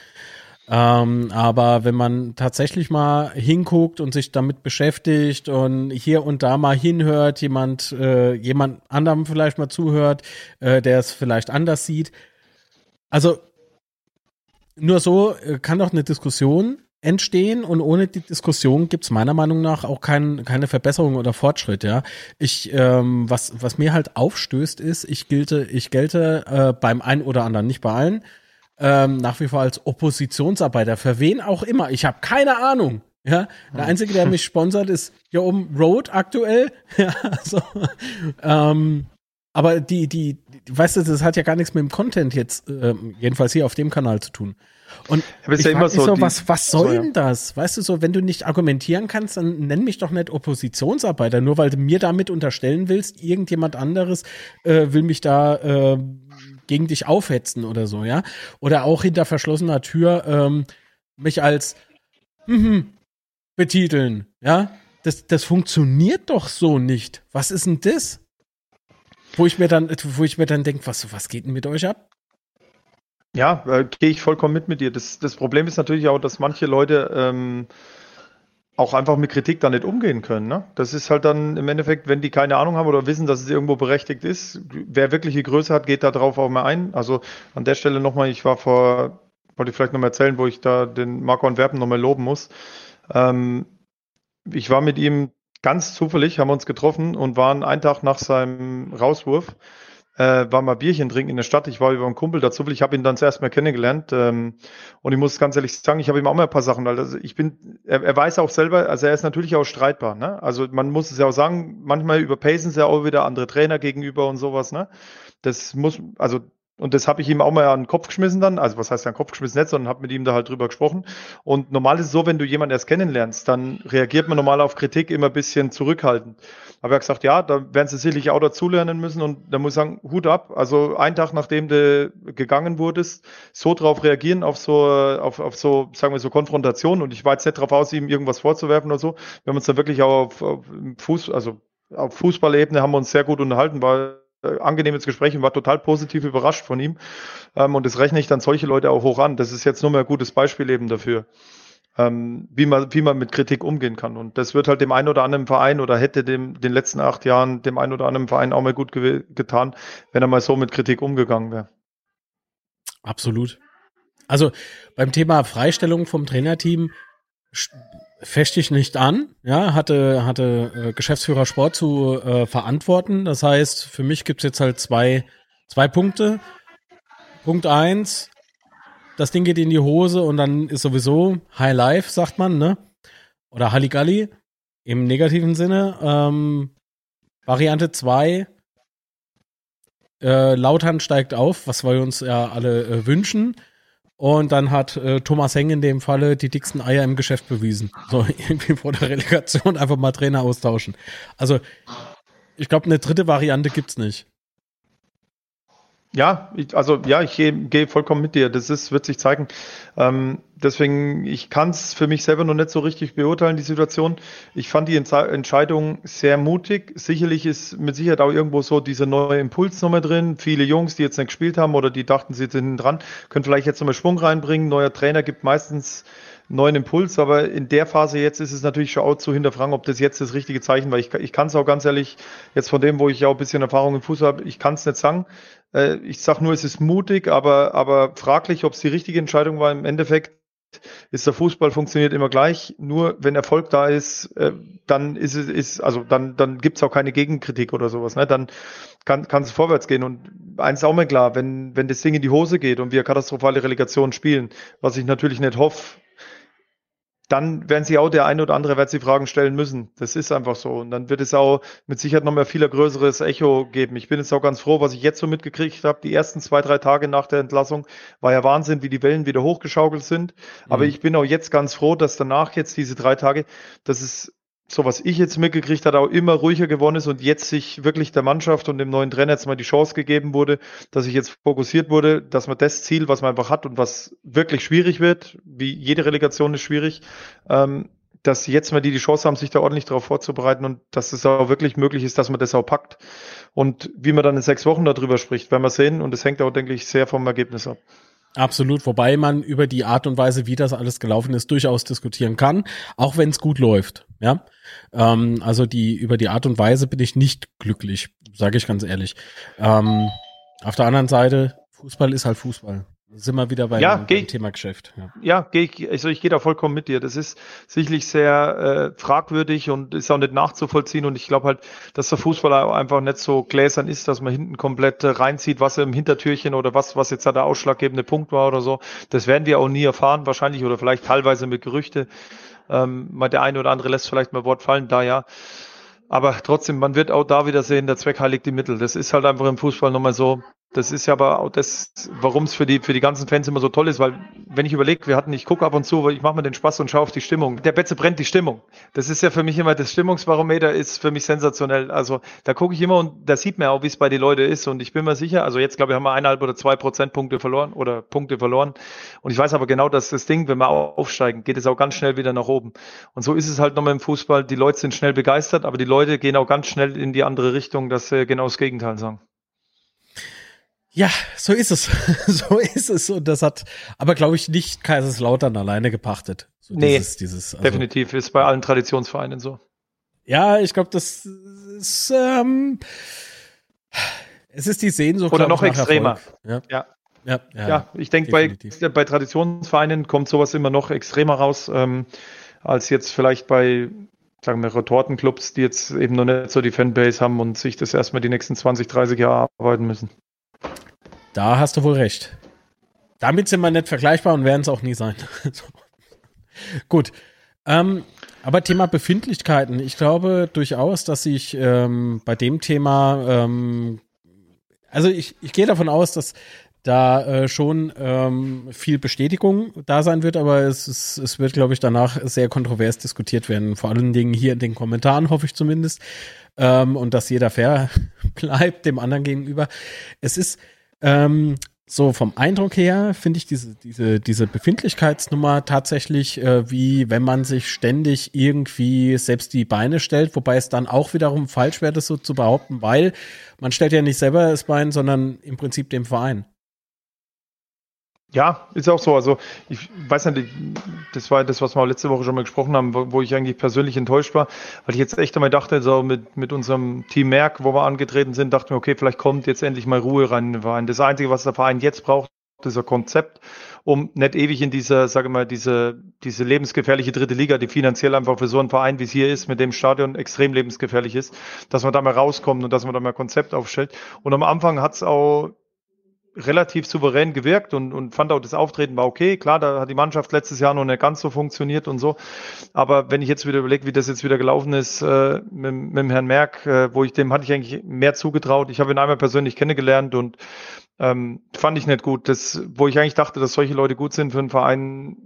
ähm, aber wenn man tatsächlich mal hinguckt und sich damit beschäftigt und hier und da mal hinhört, jemand, äh, jemand anderem vielleicht mal zuhört, äh, der es vielleicht anders sieht. Also nur so äh, kann doch eine Diskussion entstehen und ohne die Diskussion gibt's meiner Meinung nach auch kein, keine Verbesserung oder Fortschritt, ja. Ich, ähm, was, was mir halt aufstößt, ist, ich gelte, ich gelte äh, beim einen oder anderen, nicht bei allen, ähm, nach wie vor als Oppositionsarbeiter, für wen auch immer. Ich habe keine Ahnung. Ja, der hm. einzige, der mich [laughs] sponsert, ist hier oben Road aktuell. [laughs] Ja, also, ähm, aber die, die, weißt du, das hat ja gar nichts mit dem Content jetzt, ähm, jedenfalls hier auf dem Kanal zu tun. Und ich ja immer so, so was, was soll denn das? Weißt du, so, wenn du nicht argumentieren kannst, dann nenn mich doch nicht Oppositionsarbeiter, nur weil du mir damit unterstellen willst, irgendjemand anderes äh, will mich da äh, gegen dich aufhetzen oder so, ja. Oder auch hinter verschlossener Tür ähm, mich als mhm, betiteln, ja. Das, das funktioniert doch so nicht. Was ist denn das? Wo ich mir dann, wo ich mir dann denke, was, was geht denn mit euch ab? Ja, äh, gehe ich vollkommen mit mit dir. Das, das Problem ist natürlich auch, dass manche Leute ähm, auch einfach mit Kritik da nicht umgehen können. Ne? Das ist halt dann im Endeffekt, wenn die keine Ahnung haben oder wissen, dass es irgendwo berechtigt ist, wer wirkliche Größe hat, geht da drauf auch mal ein. Also an der Stelle nochmal, ich war vor, wollte ich vielleicht nochmal erzählen, wo ich da den Marco Antwerpen nochmal loben muss. Ähm, ich war mit ihm ganz zufällig, haben uns getroffen und waren einen Tag nach seinem Rauswurf äh, war mal Bierchen trinken in der Stadt. Ich war über einen Kumpel dazu, ich habe ihn dann zuerst mal kennengelernt. Ähm, und ich muss ganz ehrlich sagen, ich habe ihm auch mal ein paar Sachen, also ich bin, er, er weiß auch selber, also er ist natürlich auch streitbar. Ne? Also man muss es ja auch sagen, manchmal überpacen sie ja auch wieder andere Trainer gegenüber und sowas. Ne? Das muss, also und das habe ich ihm auch mal an den Kopf geschmissen dann. Also was heißt an den Kopf geschmissen nicht, sondern habe mit ihm da halt drüber gesprochen. Und normal ist es so, wenn du jemanden erst kennenlernst, dann reagiert man normal auf Kritik immer ein bisschen zurückhaltend. Aber er hat gesagt, ja, da werden sie sicherlich auch dazulernen müssen. Und da muss ich sagen, Hut ab. Also einen Tag nachdem du gegangen wurdest, so drauf reagieren, auf so, auf, auf so, sagen wir so, Konfrontation. Und ich war jetzt nicht drauf aus, ihm irgendwas vorzuwerfen oder so. Wir haben uns da wirklich auch auf, auf Fuß, also auf Fußballebene haben wir uns sehr gut unterhalten, weil äh, angenehmes Gespräch und war total positiv überrascht von ihm. Ähm, und das rechne ich dann solche Leute auch hoch an. Das ist jetzt nur mal ein gutes Beispiel eben dafür, ähm, wie, man, wie man mit Kritik umgehen kann. Und das wird halt dem einen oder anderen Verein oder hätte dem den letzten acht Jahren dem einen oder anderen Verein auch mal gut ge getan, wenn er mal so mit Kritik umgegangen wäre. Absolut. Also beim Thema Freistellung vom Trainerteam fechte ich nicht an, ja, hatte, hatte äh, Geschäftsführer Sport zu äh, verantworten. Das heißt, für mich gibt's jetzt halt zwei, zwei Punkte. Punkt eins, das Ding geht in die Hose und dann ist sowieso High Life, sagt man, ne? Oder Halligalli im negativen Sinne. Ähm, Variante zwei, äh, Lautern steigt auf, was wir uns ja alle äh, wünschen. Und dann hat äh, Thomas Heng in dem Falle die dicksten Eier im Geschäft bewiesen. So [laughs] irgendwie vor der Relegation einfach mal Trainer austauschen. Also ich glaube, eine dritte Variante gibt's nicht. Ja, ich, also ja, ich gehe geh vollkommen mit dir. Das ist, wird sich zeigen. Ähm, deswegen, ich kann es für mich selber noch nicht so richtig beurteilen, die Situation. Ich fand die Entscheidung sehr mutig. Sicherlich ist mit Sicherheit auch irgendwo so dieser neue Impuls nochmal drin. Viele Jungs, die jetzt nicht gespielt haben oder die dachten, sie sind dran, können vielleicht jetzt nochmal Schwung reinbringen. Neuer Trainer gibt meistens neuen Impuls, aber in der Phase jetzt ist es natürlich schon auch zu hinterfragen, ob das jetzt das richtige Zeichen war. Ich, ich kann es auch ganz ehrlich, jetzt von dem, wo ich auch ein bisschen Erfahrung im Fußball habe, ich kann es nicht sagen. Äh, ich sage nur, es ist mutig, aber, aber fraglich, ob es die richtige Entscheidung war. Im Endeffekt ist der Fußball funktioniert immer gleich. Nur wenn Erfolg da ist, äh, dann ist es, ist, also dann, dann gibt's auch keine Gegenkritik oder sowas. Ne? Dann kann, es vorwärts gehen. Und eins ist auch mal klar, wenn, wenn das Ding in die Hose geht und wir katastrophale Relegation spielen, was ich natürlich nicht hoffe, dann werden sie auch der eine oder andere wird sie Fragen stellen müssen. Das ist einfach so. Und dann wird es auch mit Sicherheit noch mehr viel größeres Echo geben. Ich bin jetzt auch ganz froh, was ich jetzt so mitgekriegt habe. Die ersten zwei, drei Tage nach der Entlassung war ja Wahnsinn, wie die Wellen wieder hochgeschaukelt sind. Aber mhm. ich bin auch jetzt ganz froh, dass danach jetzt diese drei Tage, dass es so was ich jetzt mitgekriegt habe, auch immer ruhiger geworden ist und jetzt sich wirklich der Mannschaft und dem neuen Trainer jetzt mal die Chance gegeben wurde, dass ich jetzt fokussiert wurde, dass man das Ziel, was man einfach hat und was wirklich schwierig wird, wie jede Relegation ist schwierig, ähm, dass jetzt mal die die Chance haben, sich da ordentlich darauf vorzubereiten und dass es auch wirklich möglich ist, dass man das auch packt. Und wie man dann in sechs Wochen darüber spricht, werden wir sehen und es hängt auch, denke ich, sehr vom Ergebnis ab. Absolut, wobei man über die Art und Weise, wie das alles gelaufen ist, durchaus diskutieren kann, auch wenn es gut läuft. Ja, ähm, also die über die Art und Weise bin ich nicht glücklich, sage ich ganz ehrlich. Ähm, auf der anderen Seite, Fußball ist halt Fußball sind wir wieder bei ja, dem Thema Geschäft. Ja, ja geh ich, also ich gehe da vollkommen mit dir. Das ist sicherlich sehr äh, fragwürdig und ist auch nicht nachzuvollziehen. Und ich glaube halt, dass der Fußballer einfach nicht so gläsern ist, dass man hinten komplett äh, reinzieht, was im Hintertürchen oder was, was jetzt da der ausschlaggebende Punkt war oder so. Das werden wir auch nie erfahren, wahrscheinlich, oder vielleicht teilweise mit Gerüchte. Ähm, mal der eine oder andere lässt vielleicht mal Wort fallen, da ja. Aber trotzdem, man wird auch da wieder sehen, der Zweck heiligt die Mittel. Das ist halt einfach im Fußball nochmal so. Das ist ja aber auch das, warum es für die, für die ganzen Fans immer so toll ist, weil wenn ich überlege, wir hatten, ich gucke ab und zu, ich mache mir den Spaß und schaue auf die Stimmung. Der Betze brennt die Stimmung. Das ist ja für mich immer, das Stimmungsbarometer ist für mich sensationell. Also da gucke ich immer und da sieht man auch, wie es bei den Leuten ist. Und ich bin mir sicher, also jetzt glaube ich, haben wir eineinhalb oder zwei Prozentpunkte verloren oder Punkte verloren. Und ich weiß aber genau, dass das Ding, wenn wir aufsteigen, geht es auch ganz schnell wieder nach oben. Und so ist es halt nochmal im Fußball. Die Leute sind schnell begeistert, aber die Leute gehen auch ganz schnell in die andere Richtung, dass sie genau das Gegenteil sagen. Ja, so ist es. [laughs] so ist es. Und das hat aber, glaube ich, nicht Kaiserslautern alleine gepachtet. So nee, dieses, dieses, also, definitiv. Ist bei allen Traditionsvereinen so. Ja, ich glaube, das ist, ähm, es ist die Sehnsucht. Oder noch extremer. Ja. ja. Ja, ja, ja, ich denke, bei, bei Traditionsvereinen kommt sowas immer noch extremer raus, ähm, als jetzt vielleicht bei, sagen wir, Retortenclubs, die jetzt eben noch nicht so die Fanbase haben und sich das erstmal die nächsten 20, 30 Jahre arbeiten müssen. Da hast du wohl recht. Damit sind wir nicht vergleichbar und werden es auch nie sein. [laughs] Gut. Ähm, aber Thema Befindlichkeiten. Ich glaube durchaus, dass ich ähm, bei dem Thema, ähm, also ich, ich gehe davon aus, dass da äh, schon ähm, viel Bestätigung da sein wird, aber es, ist, es wird, glaube ich, danach sehr kontrovers diskutiert werden. Vor allen Dingen hier in den Kommentaren, hoffe ich zumindest. Ähm, und dass jeder fair [laughs] bleibt dem anderen gegenüber. Es ist, ähm, so vom Eindruck her finde ich diese, diese, diese Befindlichkeitsnummer tatsächlich äh, wie wenn man sich ständig irgendwie selbst die Beine stellt, wobei es dann auch wiederum falsch wäre, das so zu behaupten, weil man stellt ja nicht selber das Bein, sondern im Prinzip dem Verein. Ja, ist auch so. Also ich weiß nicht, das war das, was wir letzte Woche schon mal gesprochen haben, wo, ich eigentlich persönlich enttäuscht war, weil ich jetzt echt einmal dachte, so mit, mit unserem Team Merck, wo wir angetreten sind, dachten wir, okay, vielleicht kommt jetzt endlich mal Ruhe rein in den Verein. Das Einzige, was der Verein jetzt braucht, ist ein Konzept, um nicht ewig in dieser, sage mal, diese, diese lebensgefährliche dritte Liga, die finanziell einfach für so einen Verein, wie es hier ist, mit dem Stadion extrem lebensgefährlich ist, dass man da mal rauskommt und dass man da mal ein Konzept aufstellt. Und am Anfang hat es auch relativ souverän gewirkt und, und fand auch das Auftreten war okay. Klar, da hat die Mannschaft letztes Jahr noch nicht ganz so funktioniert und so. Aber wenn ich jetzt wieder überlege, wie das jetzt wieder gelaufen ist äh, mit, mit dem Herrn Merck, äh, wo ich dem hatte ich eigentlich mehr zugetraut. Ich habe ihn einmal persönlich kennengelernt und ähm, fand ich nicht gut. Das, wo ich eigentlich dachte, dass solche Leute gut sind für einen Verein,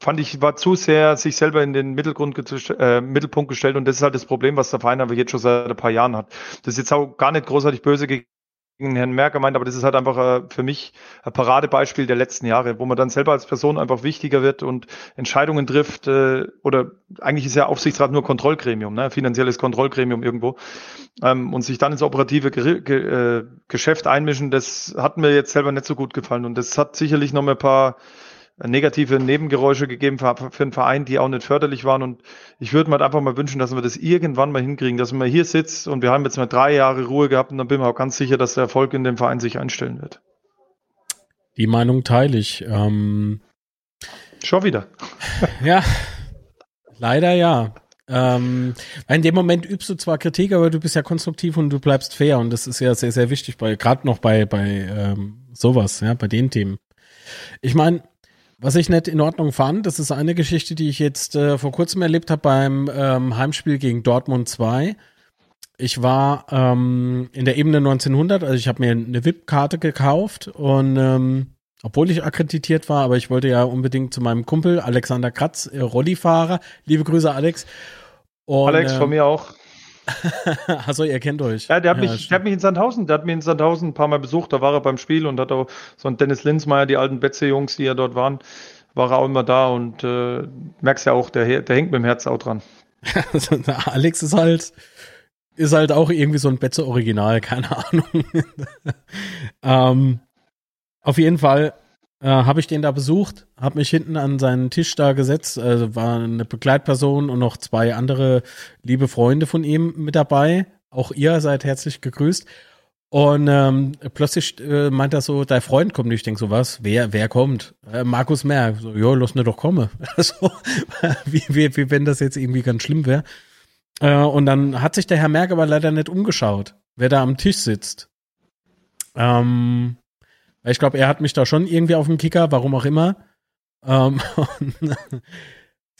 fand ich, war zu sehr sich selber in den Mittelgrund, äh, Mittelpunkt gestellt und das ist halt das Problem, was der Verein aber jetzt schon seit ein paar Jahren hat. Das ist jetzt auch gar nicht großartig böse gegen Herrn Merker meint, aber das ist halt einfach äh, für mich ein Paradebeispiel der letzten Jahre, wo man dann selber als Person einfach wichtiger wird und Entscheidungen trifft äh, oder eigentlich ist ja Aufsichtsrat nur Kontrollgremium, ne? finanzielles Kontrollgremium irgendwo ähm, und sich dann ins operative äh, Geschäft einmischen, das hat mir jetzt selber nicht so gut gefallen und das hat sicherlich noch mal ein paar negative Nebengeräusche gegeben für, für einen Verein, die auch nicht förderlich waren. Und ich würde mir einfach mal wünschen, dass wir das irgendwann mal hinkriegen, dass man hier sitzt und wir haben jetzt mal drei Jahre Ruhe gehabt und dann bin ich auch ganz sicher, dass der Erfolg in dem Verein sich einstellen wird. Die Meinung teile ich. Ähm, Schon wieder. [laughs] ja, leider ja. Ähm, in dem Moment übst du zwar Kritik, aber du bist ja konstruktiv und du bleibst fair und das ist ja sehr, sehr wichtig bei, gerade noch bei, bei ähm, sowas, ja, bei den Themen. Ich meine, was ich nicht in Ordnung fand, das ist eine Geschichte, die ich jetzt äh, vor kurzem erlebt habe beim ähm, Heimspiel gegen Dortmund 2. Ich war ähm, in der Ebene 1900, also ich habe mir eine VIP-Karte gekauft und ähm, obwohl ich akkreditiert war, aber ich wollte ja unbedingt zu meinem Kumpel Alexander Kratz, äh, Rollifahrer. Liebe Grüße, Alex. Und, Alex, von äh, mir auch. [laughs] Achso, ihr kennt euch. Ja, der hat, ja, mich, der hat mich in Sandhausen, der hat mich in Sandhausen ein paar Mal besucht, da war er beim Spiel und hat auch so ein Dennis Linsmeier, die alten Betze-Jungs, die ja dort waren, war er auch immer da und äh, merkst ja auch, der, der hängt mit dem Herz auch dran. [laughs] Also, Alex ist halt, ist halt auch irgendwie so ein Betze-Original, keine Ahnung. [laughs] ähm, auf jeden Fall äh, habe ich den da besucht, habe mich hinten an seinen Tisch da gesetzt, also war eine Begleitperson und noch zwei andere liebe Freunde von ihm mit dabei. Auch ihr seid herzlich gegrüßt. Und ähm, plötzlich äh, meint er so, dein Freund kommt nicht. Ich denke so, was? Wer, wer kommt? Äh, Markus Mehr. So, jo, lass mir doch komme. [laughs] so, wie, wie, wie wenn das jetzt irgendwie ganz schlimm wäre. Äh, und dann hat sich der Herr Merck aber leider nicht umgeschaut, wer da am Tisch sitzt. Ähm, ich glaube, er hat mich da schon irgendwie auf dem Kicker, warum auch immer. Ähm, [laughs]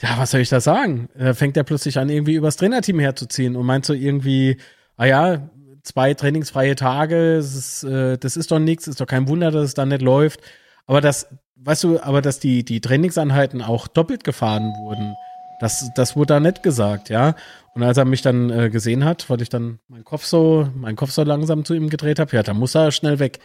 ja, was soll ich da sagen? Da fängt er plötzlich an, irgendwie übers Trainerteam herzuziehen und meint so irgendwie, ah ja, zwei trainingsfreie Tage, das ist, äh, das ist doch nichts, ist doch kein Wunder, dass es dann nicht läuft. Aber das, weißt du, aber dass die, die Trainingseinheiten auch doppelt gefahren wurden, das, das wurde da nicht gesagt, ja. Und als er mich dann äh, gesehen hat, weil ich dann meinen Kopf so, meinen Kopf so langsam zu ihm gedreht habe, ja, da muss er schnell weg.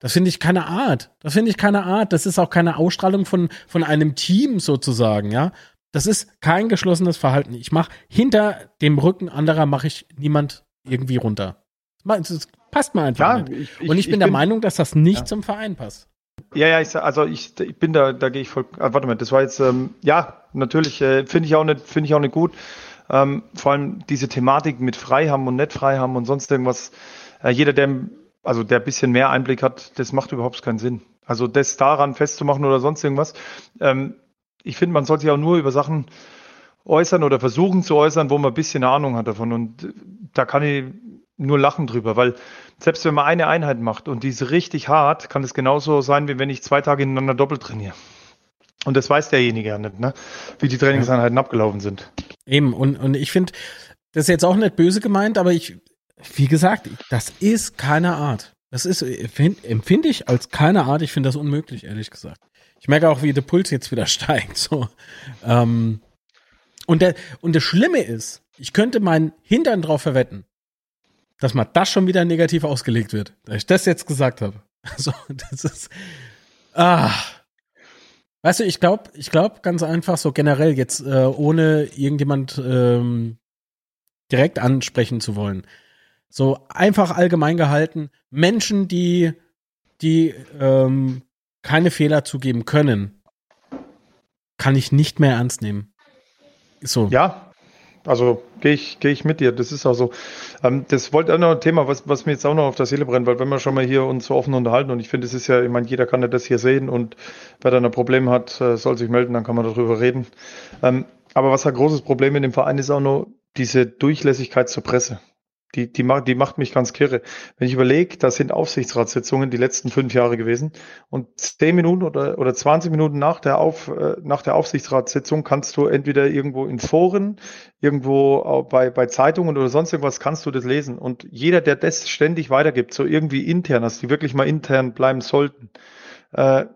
Das finde ich keine Art. Das finde ich keine Art. Das ist auch keine Ausstrahlung von, von einem Team sozusagen, ja. Das ist kein geschlossenes Verhalten. Ich mache hinter dem Rücken anderer mache ich niemand irgendwie runter. Das passt mir einfach ja, nicht. Ich, ich, Und ich bin ich der bin, Meinung, dass das nicht ja. zum Verein passt. Ja, ja, ich, also ich, ich bin da, da gehe ich voll. Ah, warte mal, das war jetzt, ähm, ja, natürlich äh, finde ich auch nicht, finde ich auch nicht gut. Ähm, vor allem diese Thematik mit frei haben und nicht frei haben und sonst irgendwas. Äh, jeder, der also der bisschen mehr Einblick hat, das macht überhaupt keinen Sinn. Also das daran festzumachen oder sonst irgendwas. Ähm, ich finde, man sollte sich auch nur über Sachen äußern oder versuchen zu äußern, wo man ein bisschen Ahnung hat davon. Und äh, da kann ich nur lachen drüber, weil selbst wenn man eine Einheit macht und die ist richtig hart, kann es genauso sein, wie wenn ich zwei Tage ineinander doppelt trainiere. Und das weiß derjenige ja nicht, ne? wie die Trainingseinheiten abgelaufen sind. Eben, und, und ich finde, das ist jetzt auch nicht böse gemeint, aber ich, wie gesagt, das ist keine Art. Das ist, empfinde ich als keine Art. Ich finde das unmöglich, ehrlich gesagt. Ich merke auch, wie der Puls jetzt wieder [laughs] steigt. So. Ähm, und, der, und das Schlimme ist, ich könnte meinen Hintern drauf verwetten, dass mal das schon wieder negativ ausgelegt wird, dass ich das jetzt gesagt habe. [laughs] Also, das ist. Ah. Weißt du, ich glaube, ich glaube ganz einfach so generell jetzt, äh, ohne irgendjemand ähm, direkt ansprechen zu wollen. So einfach allgemein gehalten. Menschen, die, die ähm, keine Fehler zugeben können, kann ich nicht mehr ernst nehmen. So. Ja, also gehe ich, geh ich mit dir. Das ist auch so. Ähm, das wollte auch noch ein Thema, was, was mir jetzt auch noch auf der Seele brennt, weil wenn wir schon mal hier uns so offen unterhalten und ich finde, es ist ja, ich meine, jeder kann ja das hier sehen und wer da ein Problem hat, äh, soll sich melden, dann kann man darüber reden. Ähm, aber was ein großes Problem in dem Verein ist auch noch diese Durchlässigkeit zur Presse. Die, die, macht, die macht mich ganz kirre. Wenn ich überlege, da sind Aufsichtsratssitzungen die letzten fünf Jahre gewesen und zehn Minuten oder, oder 20 Minuten nach der, Auf, äh, nach der Aufsichtsratssitzung kannst du entweder irgendwo in Foren, irgendwo bei, bei Zeitungen oder sonst irgendwas kannst du das lesen. Und jeder, der das ständig weitergibt, so irgendwie intern, dass die wirklich mal intern bleiben sollten, äh,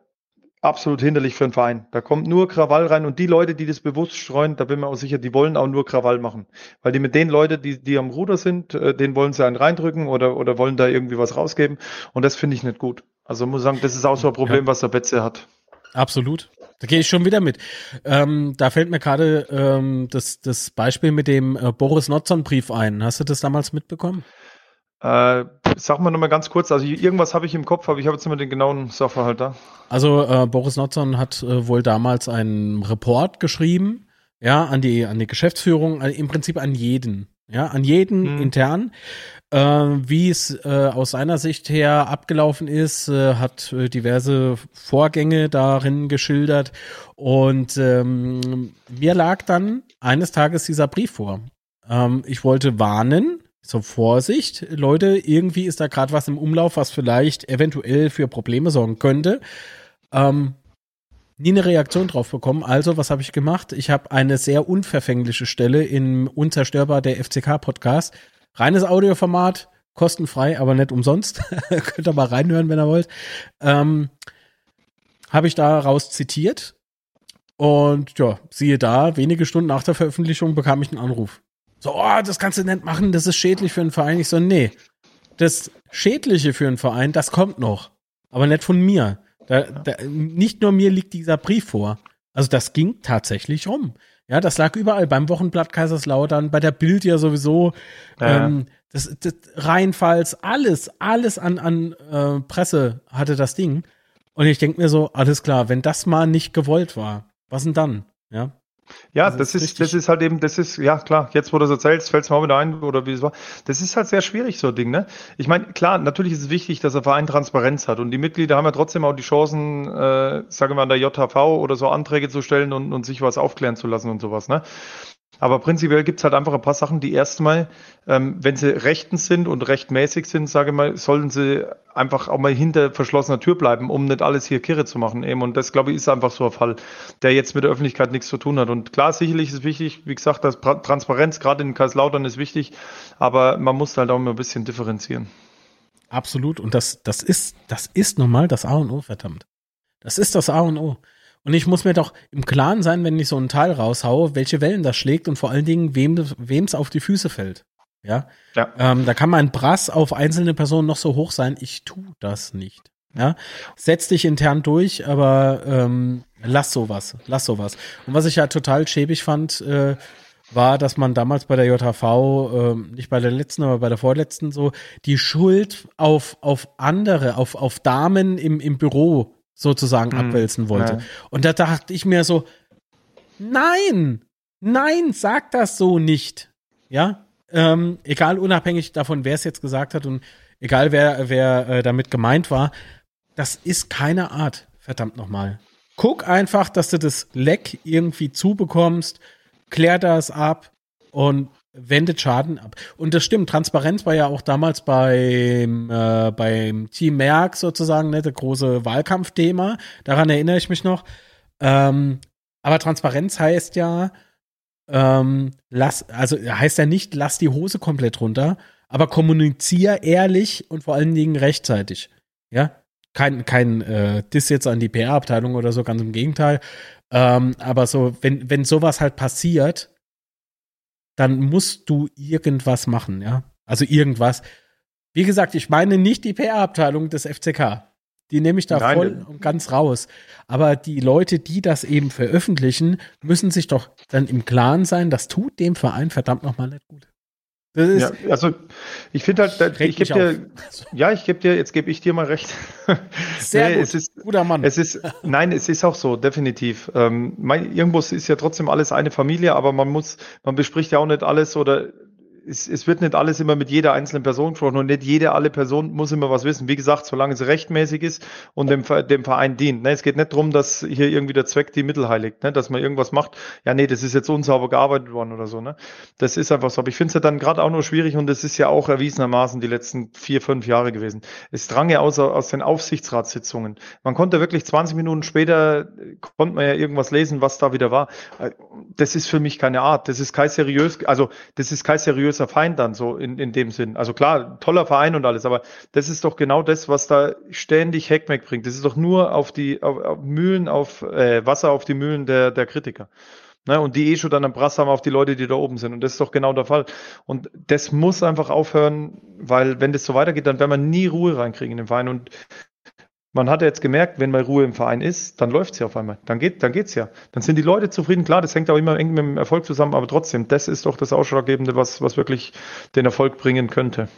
absolut hinderlich für einen Verein. Da kommt nur Krawall rein und die Leute, die das bewusst streuen, da bin mir auch sicher, die wollen auch nur Krawall machen. Weil die mit den Leuten, die, die am Ruder sind, äh, den wollen sie einen reindrücken oder, oder wollen da irgendwie was rausgeben. Und das finde ich nicht gut. Also muss sagen, das ist auch so ein Problem, ja. was der Betze hat. Absolut. Da gehe ich schon wieder mit. Ähm, da fällt mir gerade ähm, das, das Beispiel mit dem äh, Boris Notzon Brief ein. Hast du das damals mitbekommen? Äh, sag mal nochmal ganz kurz, also irgendwas habe ich im Kopf, aber ich habe jetzt immer den genauen Sachverhalt da. Also äh, Boris Notzon hat äh, wohl damals einen Report geschrieben, ja, an die, an die Geschäftsführung, äh, im Prinzip an jeden, ja, an jeden hm. intern, äh, wie es äh, aus seiner Sicht her abgelaufen ist, hat diverse Vorgänge darin geschildert und ähm, mir lag dann eines Tages dieser Brief vor. Ähm, ich wollte warnen, so Vorsicht, Leute, irgendwie ist da gerade was im Umlauf, was vielleicht eventuell für Probleme sorgen könnte. Ähm, nie eine Reaktion drauf bekommen. Also, was habe ich gemacht? Ich habe eine sehr unverfängliche Stelle im Unzerstörbar der FCK Podcast. Reines Audioformat, kostenfrei, aber nicht umsonst. [laughs] Könnt ihr mal reinhören, wenn ihr wollt. Ähm, habe ich daraus zitiert. Und ja, siehe da, wenige Stunden nach der Veröffentlichung bekam ich einen Anruf. So, oh, das kannst du nicht machen, das ist schädlich für einen Verein. Ich so, nee, das Schädliche für einen Verein, das kommt noch. Aber nicht von mir. Da, da, nicht nur mir liegt dieser Brief vor. Also das ging tatsächlich rum. Ja, das lag überall beim Wochenblatt Kaiserslautern, bei der Bild ja sowieso. Ja. Ähm, das, das Rheinpfalz, alles, alles an, an äh, Presse hatte das Ding. Und ich denke mir so, alles klar, wenn das mal nicht gewollt war, was denn dann? Ja. Ja, das, das ist, ist das ist halt eben, das ist, ja klar, jetzt wo du es erzählst, fällt es mir auch wieder ein, oder wie es war. Das ist halt sehr schwierig, so ein Ding, ne? Ich meine, klar, natürlich ist es wichtig, dass der Verein Transparenz hat und die Mitglieder haben ja trotzdem auch die Chancen, äh, sagen wir an der JHV oder so Anträge zu stellen und, und sich was aufklären zu lassen und sowas, ne? Aber prinzipiell gibt's halt einfach ein paar Sachen, die erstmal, ähm, wenn sie rechtens sind und rechtmäßig sind, sage ich mal, sollten sie einfach auch mal hinter verschlossener Tür bleiben, um nicht alles hier kirre zu machen. Eben. Und das, glaube ich, ist einfach so ein Fall, der jetzt mit der Öffentlichkeit nichts zu tun hat. Und klar, sicherlich ist es wichtig, wie gesagt, dass Transparenz gerade in Kaiserslautern ist wichtig, aber man muss halt auch mal ein bisschen differenzieren. Absolut. Und das, das ist, das ist nun mal das A und O, verdammt. Das ist das A und O. Und ich muss mir doch im Klaren sein, wenn ich so einen Teil raushaue, welche Wellen das schlägt und vor allen Dingen, wem es auf die Füße fällt. Ja. ja. Ähm, da kann mein Brass auf einzelne Personen noch so hoch sein. Ich tu das nicht. Ja. Setz dich intern durch, aber ähm, lass sowas. Lass sowas. Und was ich ja total schäbig fand, äh, war, dass man damals bei der JHV, äh, nicht bei der letzten, aber bei der vorletzten so, die Schuld auf, auf andere, auf, auf Damen im, im Büro sozusagen hm, abwälzen wollte. Ja. Und da dachte ich mir so, nein, nein, sag das so nicht. Ja, ähm, egal unabhängig davon, wer es jetzt gesagt hat und egal wer, wer äh, damit gemeint war, das ist keine Art, verdammt nochmal. Guck einfach, dass du das Leck irgendwie zubekommst, klär das ab und wendet Schaden ab. Und das stimmt, Transparenz war ja auch damals beim, äh, beim Team Merck sozusagen, ne, das große Wahlkampfthema. Daran erinnere ich mich noch. Ähm, aber Transparenz heißt ja, ähm, lass, also heißt ja nicht, lass die Hose komplett runter, aber kommunizier ehrlich und vor allen Dingen rechtzeitig. Ja, kein, kein äh, Diss jetzt an die PR-Abteilung oder so, ganz im Gegenteil. Ähm, aber so, wenn, wenn sowas halt passiert, dann musst du irgendwas machen, ja. Also irgendwas. Wie gesagt, ich meine nicht die PR-Abteilung des FCK. Die nehme ich da Nein. voll und ganz raus. Aber die Leute, die das eben veröffentlichen, müssen sich doch dann im Klaren sein, das tut dem Verein verdammt nochmal nicht gut. Ja, also ich finde halt, ich gebe dir, ja, ich gebe dir, jetzt gebe ich dir mal recht. [laughs] Sehr nee, gut, es ist, guter Mann. Es ist, nein, es ist auch so, definitiv. Ähm, mein, irgendwo ist ja trotzdem alles eine Familie, aber man muss, man bespricht ja auch nicht alles oder es, es wird nicht alles immer mit jeder einzelnen Person gesprochen und nicht jede alle Person muss immer was wissen. Wie gesagt, solange es rechtmäßig ist und dem, dem Verein dient. Ne? Es geht nicht darum, dass hier irgendwie der Zweck die Mittel heiligt, ne? dass man irgendwas macht. Ja, nee, das ist jetzt unsauber gearbeitet worden oder so. Ne? Das ist einfach so. Aber ich finde es ja dann gerade auch nur schwierig und das ist ja auch erwiesenermaßen die letzten vier, fünf Jahre gewesen. Es drang ja aus, aus den Aufsichtsratssitzungen. Man konnte wirklich 20 Minuten später, konnte man ja irgendwas lesen, was da wieder war. Das ist für mich keine Art. Das ist kein seriös, also das ist kein seriös böser Feind dann so in, in dem Sinn. Also klar, toller Verein und alles, aber das ist doch genau das, was da ständig Heckmeck bringt. Das ist doch nur auf die auf, auf Mühlen, auf äh, Wasser auf die Mühlen der, der Kritiker. Ne, und die eh schon dann am Brass haben auf die Leute, die da oben sind. Und das ist doch genau der Fall. Und das muss einfach aufhören, weil wenn das so weitergeht, dann werden wir nie Ruhe reinkriegen in den Verein. Und man hat ja jetzt gemerkt, wenn mal Ruhe im Verein ist, dann läuft's ja auf einmal. Dann geht, dann geht's ja. Dann sind die Leute zufrieden. Klar, das hängt auch immer eng mit dem Erfolg zusammen, aber trotzdem, das ist doch das Ausschlaggebende, was, was wirklich den Erfolg bringen könnte.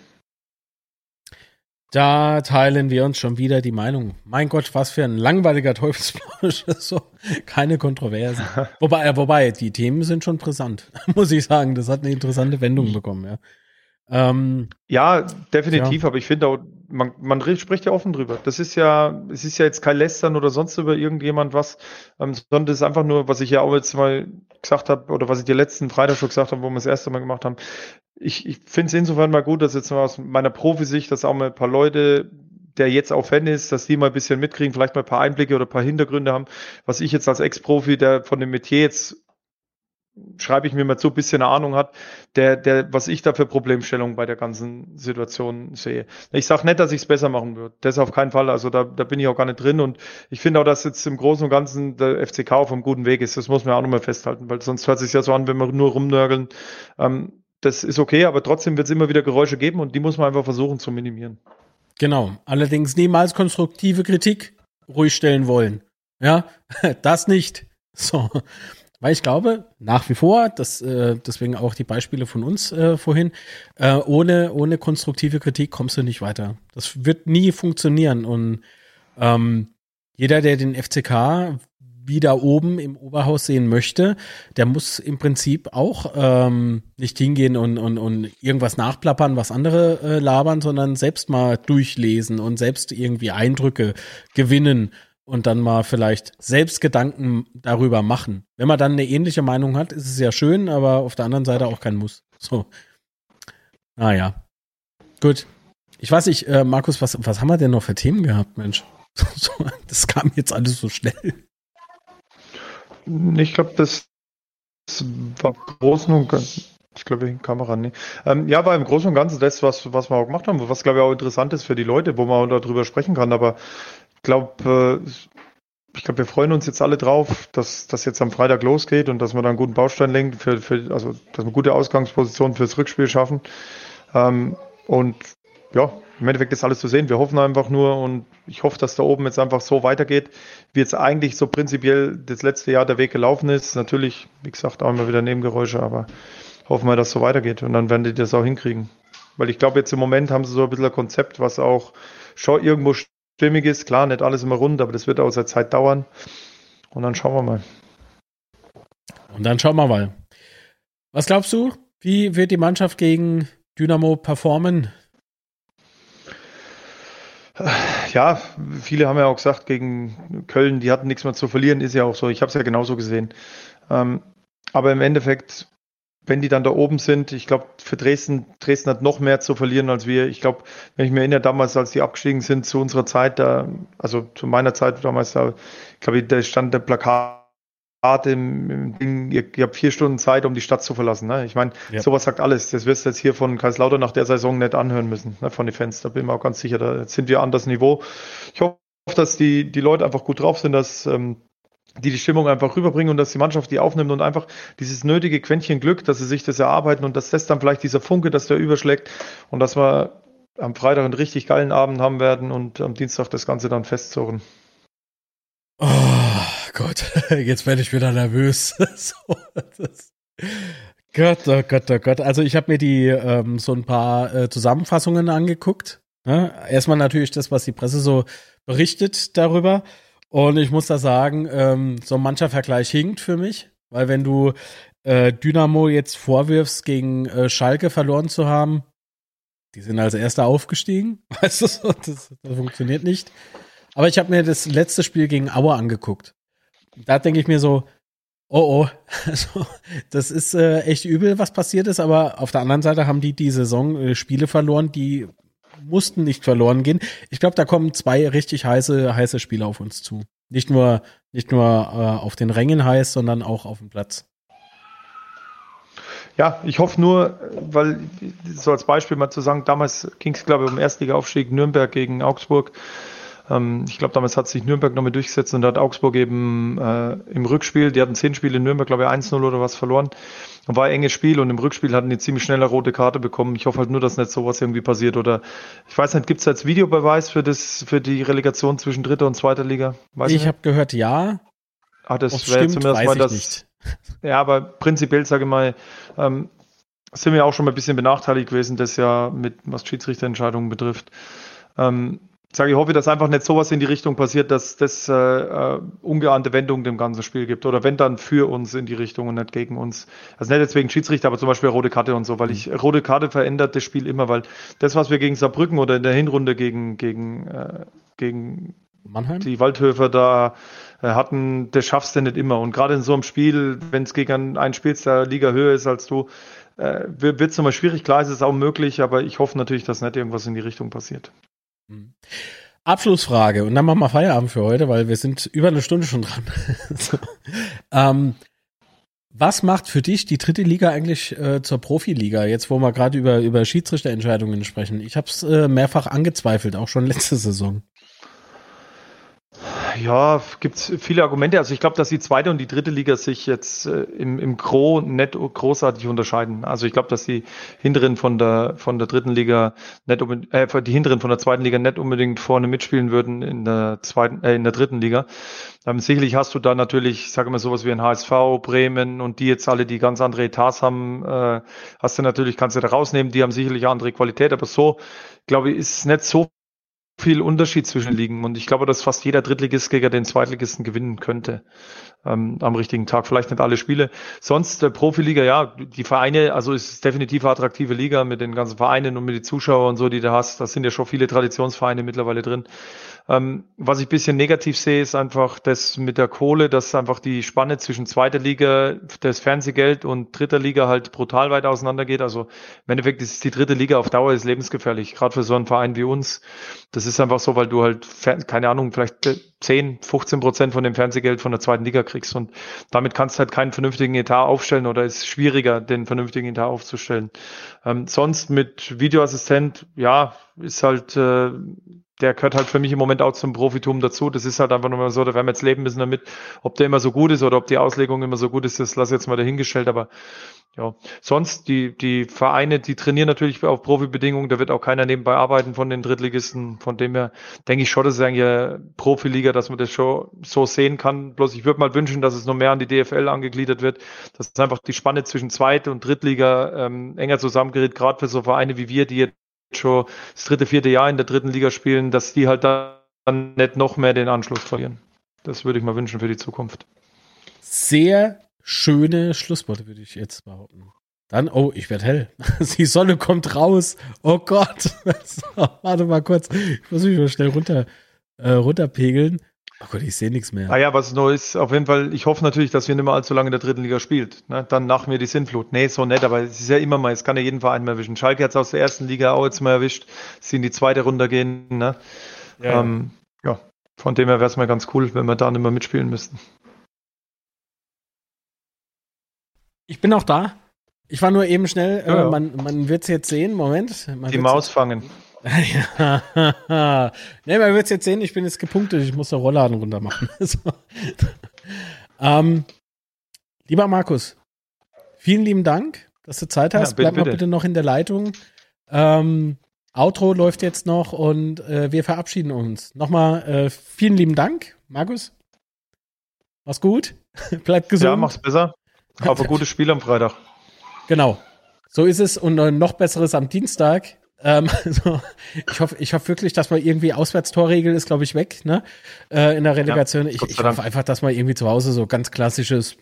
Da teilen wir uns schon wieder die Meinung. Mein Gott, was für ein langweiliger Teufelsplausch. [laughs] so, keine Kontroversen. [laughs] wobei, äh, wobei, die Themen sind schon brisant, [laughs] muss ich sagen. Das hat eine interessante Wendung bekommen, ja. Ähm, ja, definitiv, ja. aber ich finde auch, man, man spricht ja offen drüber. Das ist ja, es ist ja jetzt kein Lästern oder sonst über irgendjemand was, ähm, sondern das ist einfach nur, was ich ja auch jetzt mal gesagt habe, oder was ich dir letzten Freitag schon gesagt habe, wo wir das erste Mal gemacht haben. Ich, ich finde es insofern mal gut, dass jetzt mal aus meiner Profisicht, dass auch mal ein paar Leute, der jetzt auch Fan ist, dass die mal ein bisschen mitkriegen, vielleicht mal ein paar Einblicke oder ein paar Hintergründe haben, was ich jetzt als Ex-Profi, der von dem Metier jetzt schreibe ich mir mal zu, bisschen eine Ahnung hat, der, der, was ich da für Problemstellungen bei der ganzen Situation sehe. Ich sage nicht, dass ich es besser machen würde. Das auf keinen Fall. Also da, da bin ich auch gar nicht drin. Und ich finde auch, dass jetzt im Großen und Ganzen der FCK auf einem guten Weg ist. Das muss man auch nochmal festhalten, weil sonst hört sich ja so an, wenn wir nur rumnörgeln. Ähm, das ist okay, aber trotzdem wird es immer wieder Geräusche geben und die muss man einfach versuchen zu minimieren. Genau. Allerdings niemals konstruktive Kritik ruhig stellen wollen. Ja, [laughs] das nicht. So. Weil ich glaube, nach wie vor, das, äh, deswegen auch die Beispiele von uns äh, vorhin, äh, ohne, ohne konstruktive Kritik kommst du nicht weiter. Das wird nie funktionieren. Und ähm, jeder, der den FCK wieder oben im Oberhaus sehen möchte, der muss im Prinzip auch ähm, nicht hingehen und, und, und irgendwas nachplappern, was andere äh, labern, sondern selbst mal durchlesen und selbst irgendwie Eindrücke gewinnen und dann mal vielleicht selbst Gedanken darüber machen. Wenn man dann eine ähnliche Meinung hat, ist es ja schön, aber auf der anderen Seite auch kein Muss. So. Naja. Gut. Ich weiß nicht, äh, Markus, was, was haben wir denn noch für Themen gehabt, Mensch? [laughs] das kam jetzt alles so schnell. Ich glaube, das war im Großen und Ganzen. Ich glaube, die Kamera nicht. Ähm, ja, war im Großen und Ganzen das, was, was wir auch gemacht haben, was glaube ich auch interessant ist für die Leute, wo man darüber sprechen kann. Aber glaube, äh, ich glaube, wir freuen uns jetzt alle drauf, dass das jetzt am Freitag losgeht und dass wir da einen guten Baustein legen, für, für, also dass wir gute Ausgangspositionen fürs Rückspiel schaffen. Ähm, und ja, im Endeffekt ist alles zu sehen. Wir hoffen einfach nur und ich hoffe, dass da oben jetzt einfach so weitergeht, wie jetzt eigentlich so prinzipiell das letzte Jahr der Weg gelaufen ist. Natürlich, wie gesagt, auch immer wieder Nebengeräusche, aber hoffen wir, dass es so weitergeht und dann werden die das auch hinkriegen. Weil ich glaube, jetzt im Moment haben sie so ein bisschen ein Konzept, was auch schon irgendwo stimmig ist. Klar, nicht alles immer rund, aber das wird auch seit Zeit dauern. Und dann schauen wir mal. Und dann schauen wir mal. Was glaubst du? Wie wird die Mannschaft gegen Dynamo performen? Ja, viele haben ja auch gesagt, gegen Köln, die hatten nichts mehr zu verlieren, ist ja auch so. Ich habe es ja genauso gesehen. Ähm, aber im Endeffekt wenn die dann da oben sind, ich glaube, für Dresden, Dresden hat noch mehr zu verlieren als wir. Ich glaube, wenn ich mir erinnere, damals, als die abgestiegen sind zu unserer Zeit, da, also zu meiner Zeit damals, da, glaube ich, da stand der Plakat im, im Ding, ihr, ihr, habt vier Stunden Zeit, um die Stadt zu verlassen. Ne? Ich meine, ja. sowas sagt alles. Das wirst du jetzt hier von Kaiserslautern nach der Saison nicht anhören müssen, ne, von den Fans. Da bin ich mir auch ganz sicher, da sind wir an das Niveau. Ich hoffe, dass die, die Leute einfach gut drauf sind, dass ähm, die die Stimmung einfach rüberbringen und dass die Mannschaft die aufnimmt und einfach dieses nötige Quäntchen Glück, dass sie sich das erarbeiten und dass das dann vielleicht dieser Funke, dass der überschlägt und dass wir am Freitag einen richtig geilen Abend haben werden und am Dienstag das Ganze dann festzurren. Oh Gott, [laughs] jetzt werde ich wieder nervös. [laughs] so, Gott, oh Gott, oh Gott. Also ich habe mir die ähm, so ein paar äh, Zusammenfassungen angeguckt. Ne? Erstmal natürlich das, was die Presse so berichtet darüber. Und ich muss da sagen, ähm, so mancher Vergleich hinkt für mich, weil wenn du äh, Dynamo jetzt vorwirfst, gegen äh, Schalke verloren zu haben, die sind als erster aufgestiegen, [laughs] weißt du, so, das, das funktioniert nicht. Aber ich habe mir das letzte Spiel gegen Aue angeguckt. Da denke ich mir so, oh oh, [laughs] also, das ist äh, echt übel, was passiert ist, aber auf der anderen Seite haben die die Saison äh, Spiele verloren, die mussten nicht verloren gehen. Ich glaube, da kommen zwei richtig heiße, heiße Spiele auf uns zu. Nicht nur, nicht nur äh, auf den Rängen heiß, sondern auch auf dem Platz. Ja, ich hoffe nur, weil, so als Beispiel mal zu sagen, damals ging es, glaube ich, um Erstliga-Aufstieg Nürnberg gegen Augsburg. Ähm, ich glaube, damals hat sich Nürnberg nochmal durchgesetzt und hat Augsburg eben äh, im Rückspiel, die hatten zehn Spiele in Nürnberg, glaube ich, 1-0 oder was verloren. War ein enges Spiel und im Rückspiel hatten die ziemlich schnell eine rote Karte bekommen. Ich hoffe halt nur, dass nicht sowas irgendwie passiert. Oder ich weiß nicht, gibt es jetzt Videobeweis für das, für die Relegation zwischen dritter und zweiter Liga? Weiß ich habe gehört, ja. Ah, das wäre zumindest mal das. Nicht. Ja, aber prinzipiell sage ich mal, ähm, sind wir auch schon mal ein bisschen benachteiligt gewesen, das ja mit was Schiedsrichterentscheidungen betrifft. Ähm, sage ich hoffe, dass einfach nicht sowas in die Richtung passiert, dass das äh, äh, ungeahnte Wendungen dem ganzen Spiel gibt. Oder wenn dann für uns in die Richtung und nicht gegen uns. Also nicht deswegen Schiedsrichter, aber zum Beispiel rote Karte und so, weil ich rote Karte verändert das Spiel immer, weil das, was wir gegen Saarbrücken oder in der Hinrunde gegen, gegen, äh, gegen Mannheim? die Waldhöfer da äh, hatten, das schaffst du nicht immer. Und gerade in so einem Spiel, wenn es gegen einen spielst, der Liga höher ist als du, äh, wird es nochmal schwierig. Klar ist es auch möglich, aber ich hoffe natürlich, dass nicht irgendwas in die Richtung passiert. Mhm. Abschlussfrage und dann machen wir Feierabend für heute, weil wir sind über eine Stunde schon dran. [laughs] so. ähm, was macht für dich die dritte Liga eigentlich äh, zur Profiliga, jetzt wo wir gerade über, über Schiedsrichterentscheidungen sprechen? Ich habe es äh, mehrfach angezweifelt, auch schon letzte Saison. Ja, gibt es viele Argumente. Also ich glaube, dass die zweite und die dritte Liga sich jetzt äh, im, im Gro nicht großartig unterscheiden. Also ich glaube, dass die hinteren von der von der dritten Liga nicht äh, die hinteren von der zweiten Liga nicht unbedingt vorne mitspielen würden in der zweiten, äh, in der dritten Liga. Ähm, sicherlich hast du da natürlich, sage mal sowas wie ein HSV, Bremen und die jetzt alle, die ganz andere Etats haben, äh, hast du natürlich, kannst du da rausnehmen, die haben sicherlich andere Qualität, aber so, glaube ich, ist nicht so viel Unterschied zwischen Ligen und ich glaube, dass fast jeder Drittligist gegen den Zweitligisten gewinnen könnte ähm, am richtigen Tag. Vielleicht nicht alle Spiele. Sonst äh, Profiliga, ja, die Vereine, also ist definitiv eine attraktive Liga mit den ganzen Vereinen und mit den Zuschauern und so, die du hast. Da sind ja schon viele Traditionsvereine mittlerweile drin. Ähm, was ich bisschen negativ sehe, ist einfach das mit der Kohle, dass einfach die Spanne zwischen zweiter Liga, das Fernsehgeld und dritter Liga halt brutal weit auseinander geht. Also im Endeffekt ist die dritte Liga auf Dauer ist lebensgefährlich, gerade für so einen Verein wie uns. Das ist einfach so, weil du halt, keine Ahnung, vielleicht 10, 15 Prozent von dem Fernsehgeld von der zweiten Liga kriegst und damit kannst du halt keinen vernünftigen Etat aufstellen oder ist schwieriger, den vernünftigen Etat aufzustellen. Ähm, sonst mit Videoassistent, ja, ist halt äh, der gehört halt für mich im Moment auch zum Profitum dazu. Das ist halt einfach nur mal so, da werden wir jetzt leben müssen damit, ob der immer so gut ist oder ob die Auslegung immer so gut ist, das lasse ich jetzt mal dahingestellt, aber ja, sonst die, die Vereine, die trainieren natürlich auf Profibedingungen, da wird auch keiner nebenbei arbeiten von den Drittligisten, von dem her denke ich schon, das ist eigentlich eine Profiliga, dass man das schon so sehen kann. Bloß ich würde mal wünschen, dass es noch mehr an die DFL angegliedert wird, dass einfach die Spanne zwischen Zweit- und Drittliga ähm, enger zusammengerät, gerade für so Vereine wie wir, die jetzt schon das dritte, vierte Jahr in der dritten Liga spielen, dass die halt dann nicht noch mehr den Anschluss verlieren. Das würde ich mal wünschen für die Zukunft. Sehr schöne Schlussworte, würde ich jetzt behaupten. Dann, oh, ich werde hell. [laughs] Die Sonne kommt raus. Oh Gott. [laughs] So, warte mal kurz. Ich muss mich mal schnell runter, äh, runterpegeln. Oh Gott, ich sehe nichts mehr. Ah ja, was neu ist, auf jeden Fall, ich hoffe natürlich, dass wir nicht mehr allzu lange in der dritten Liga spielt. Ne? Dann nach mir die Sintflut. Nee, so nett, aber es ist ja immer mal, es kann ja jeden Verein mal erwischen. Schalke hat es aus der ersten Liga auch jetzt mal erwischt, sie in die zweite Runde gehen. Ne? Ja, ähm, ja, von dem her wäre es mal ganz cool, wenn wir da nicht mehr mitspielen müssten. Ich bin auch da. Ich war nur eben schnell, äh, ja, äh, man, man wird es jetzt sehen, Moment. die Maus fangen [laughs] ja. ne, man wird es jetzt sehen, ich bin jetzt gepunktet, ich muss den Rollladen runter machen. [laughs] so. ähm, lieber Markus, vielen lieben Dank, dass du Zeit hast. Ja, bitte, Bleib mal bitte noch in der Leitung. Ähm, Outro läuft jetzt noch und äh, wir verabschieden uns. Nochmal äh, vielen lieben Dank, Markus. Mach's gut. [laughs] Bleib gesund. Ja, mach's besser. Aber gutes Spiel am Freitag. Genau. So ist es und äh, noch besseres am Dienstag. Ähm, [laughs] so, ich hoffe, ich hoffe wirklich, dass mal irgendwie Auswärtstorregel ist, glaube ich, weg, ne? Äh, in der Relegation. Ja, ich, ich hoffe einfach, dass mal irgendwie zu Hause so ganz klassisches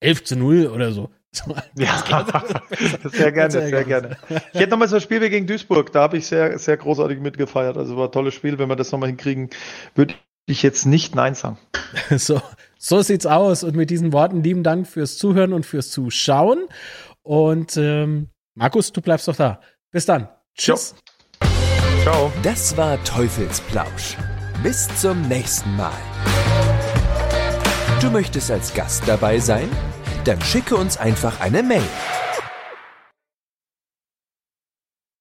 11 zu 0 oder so. [laughs] so ja, [laughs] sehr gerne, sehr, sehr gerne. Ich hätte nochmal so ein Spiel wie gegen Duisburg, da habe ich sehr, sehr großartig mitgefeiert. Also war ein tolles Spiel, wenn wir das nochmal hinkriegen, würde ich jetzt nicht Nein sagen. so, so sieht's aus. Und mit diesen Worten lieben Dank fürs Zuhören und fürs Zuschauen. Und ähm, Markus, du bleibst doch da. Bis dann. Tschüss. Ciao. Das war Teufelsplausch. Bis zum nächsten Mal. Du möchtest als Gast dabei sein? Dann schicke uns einfach eine Mail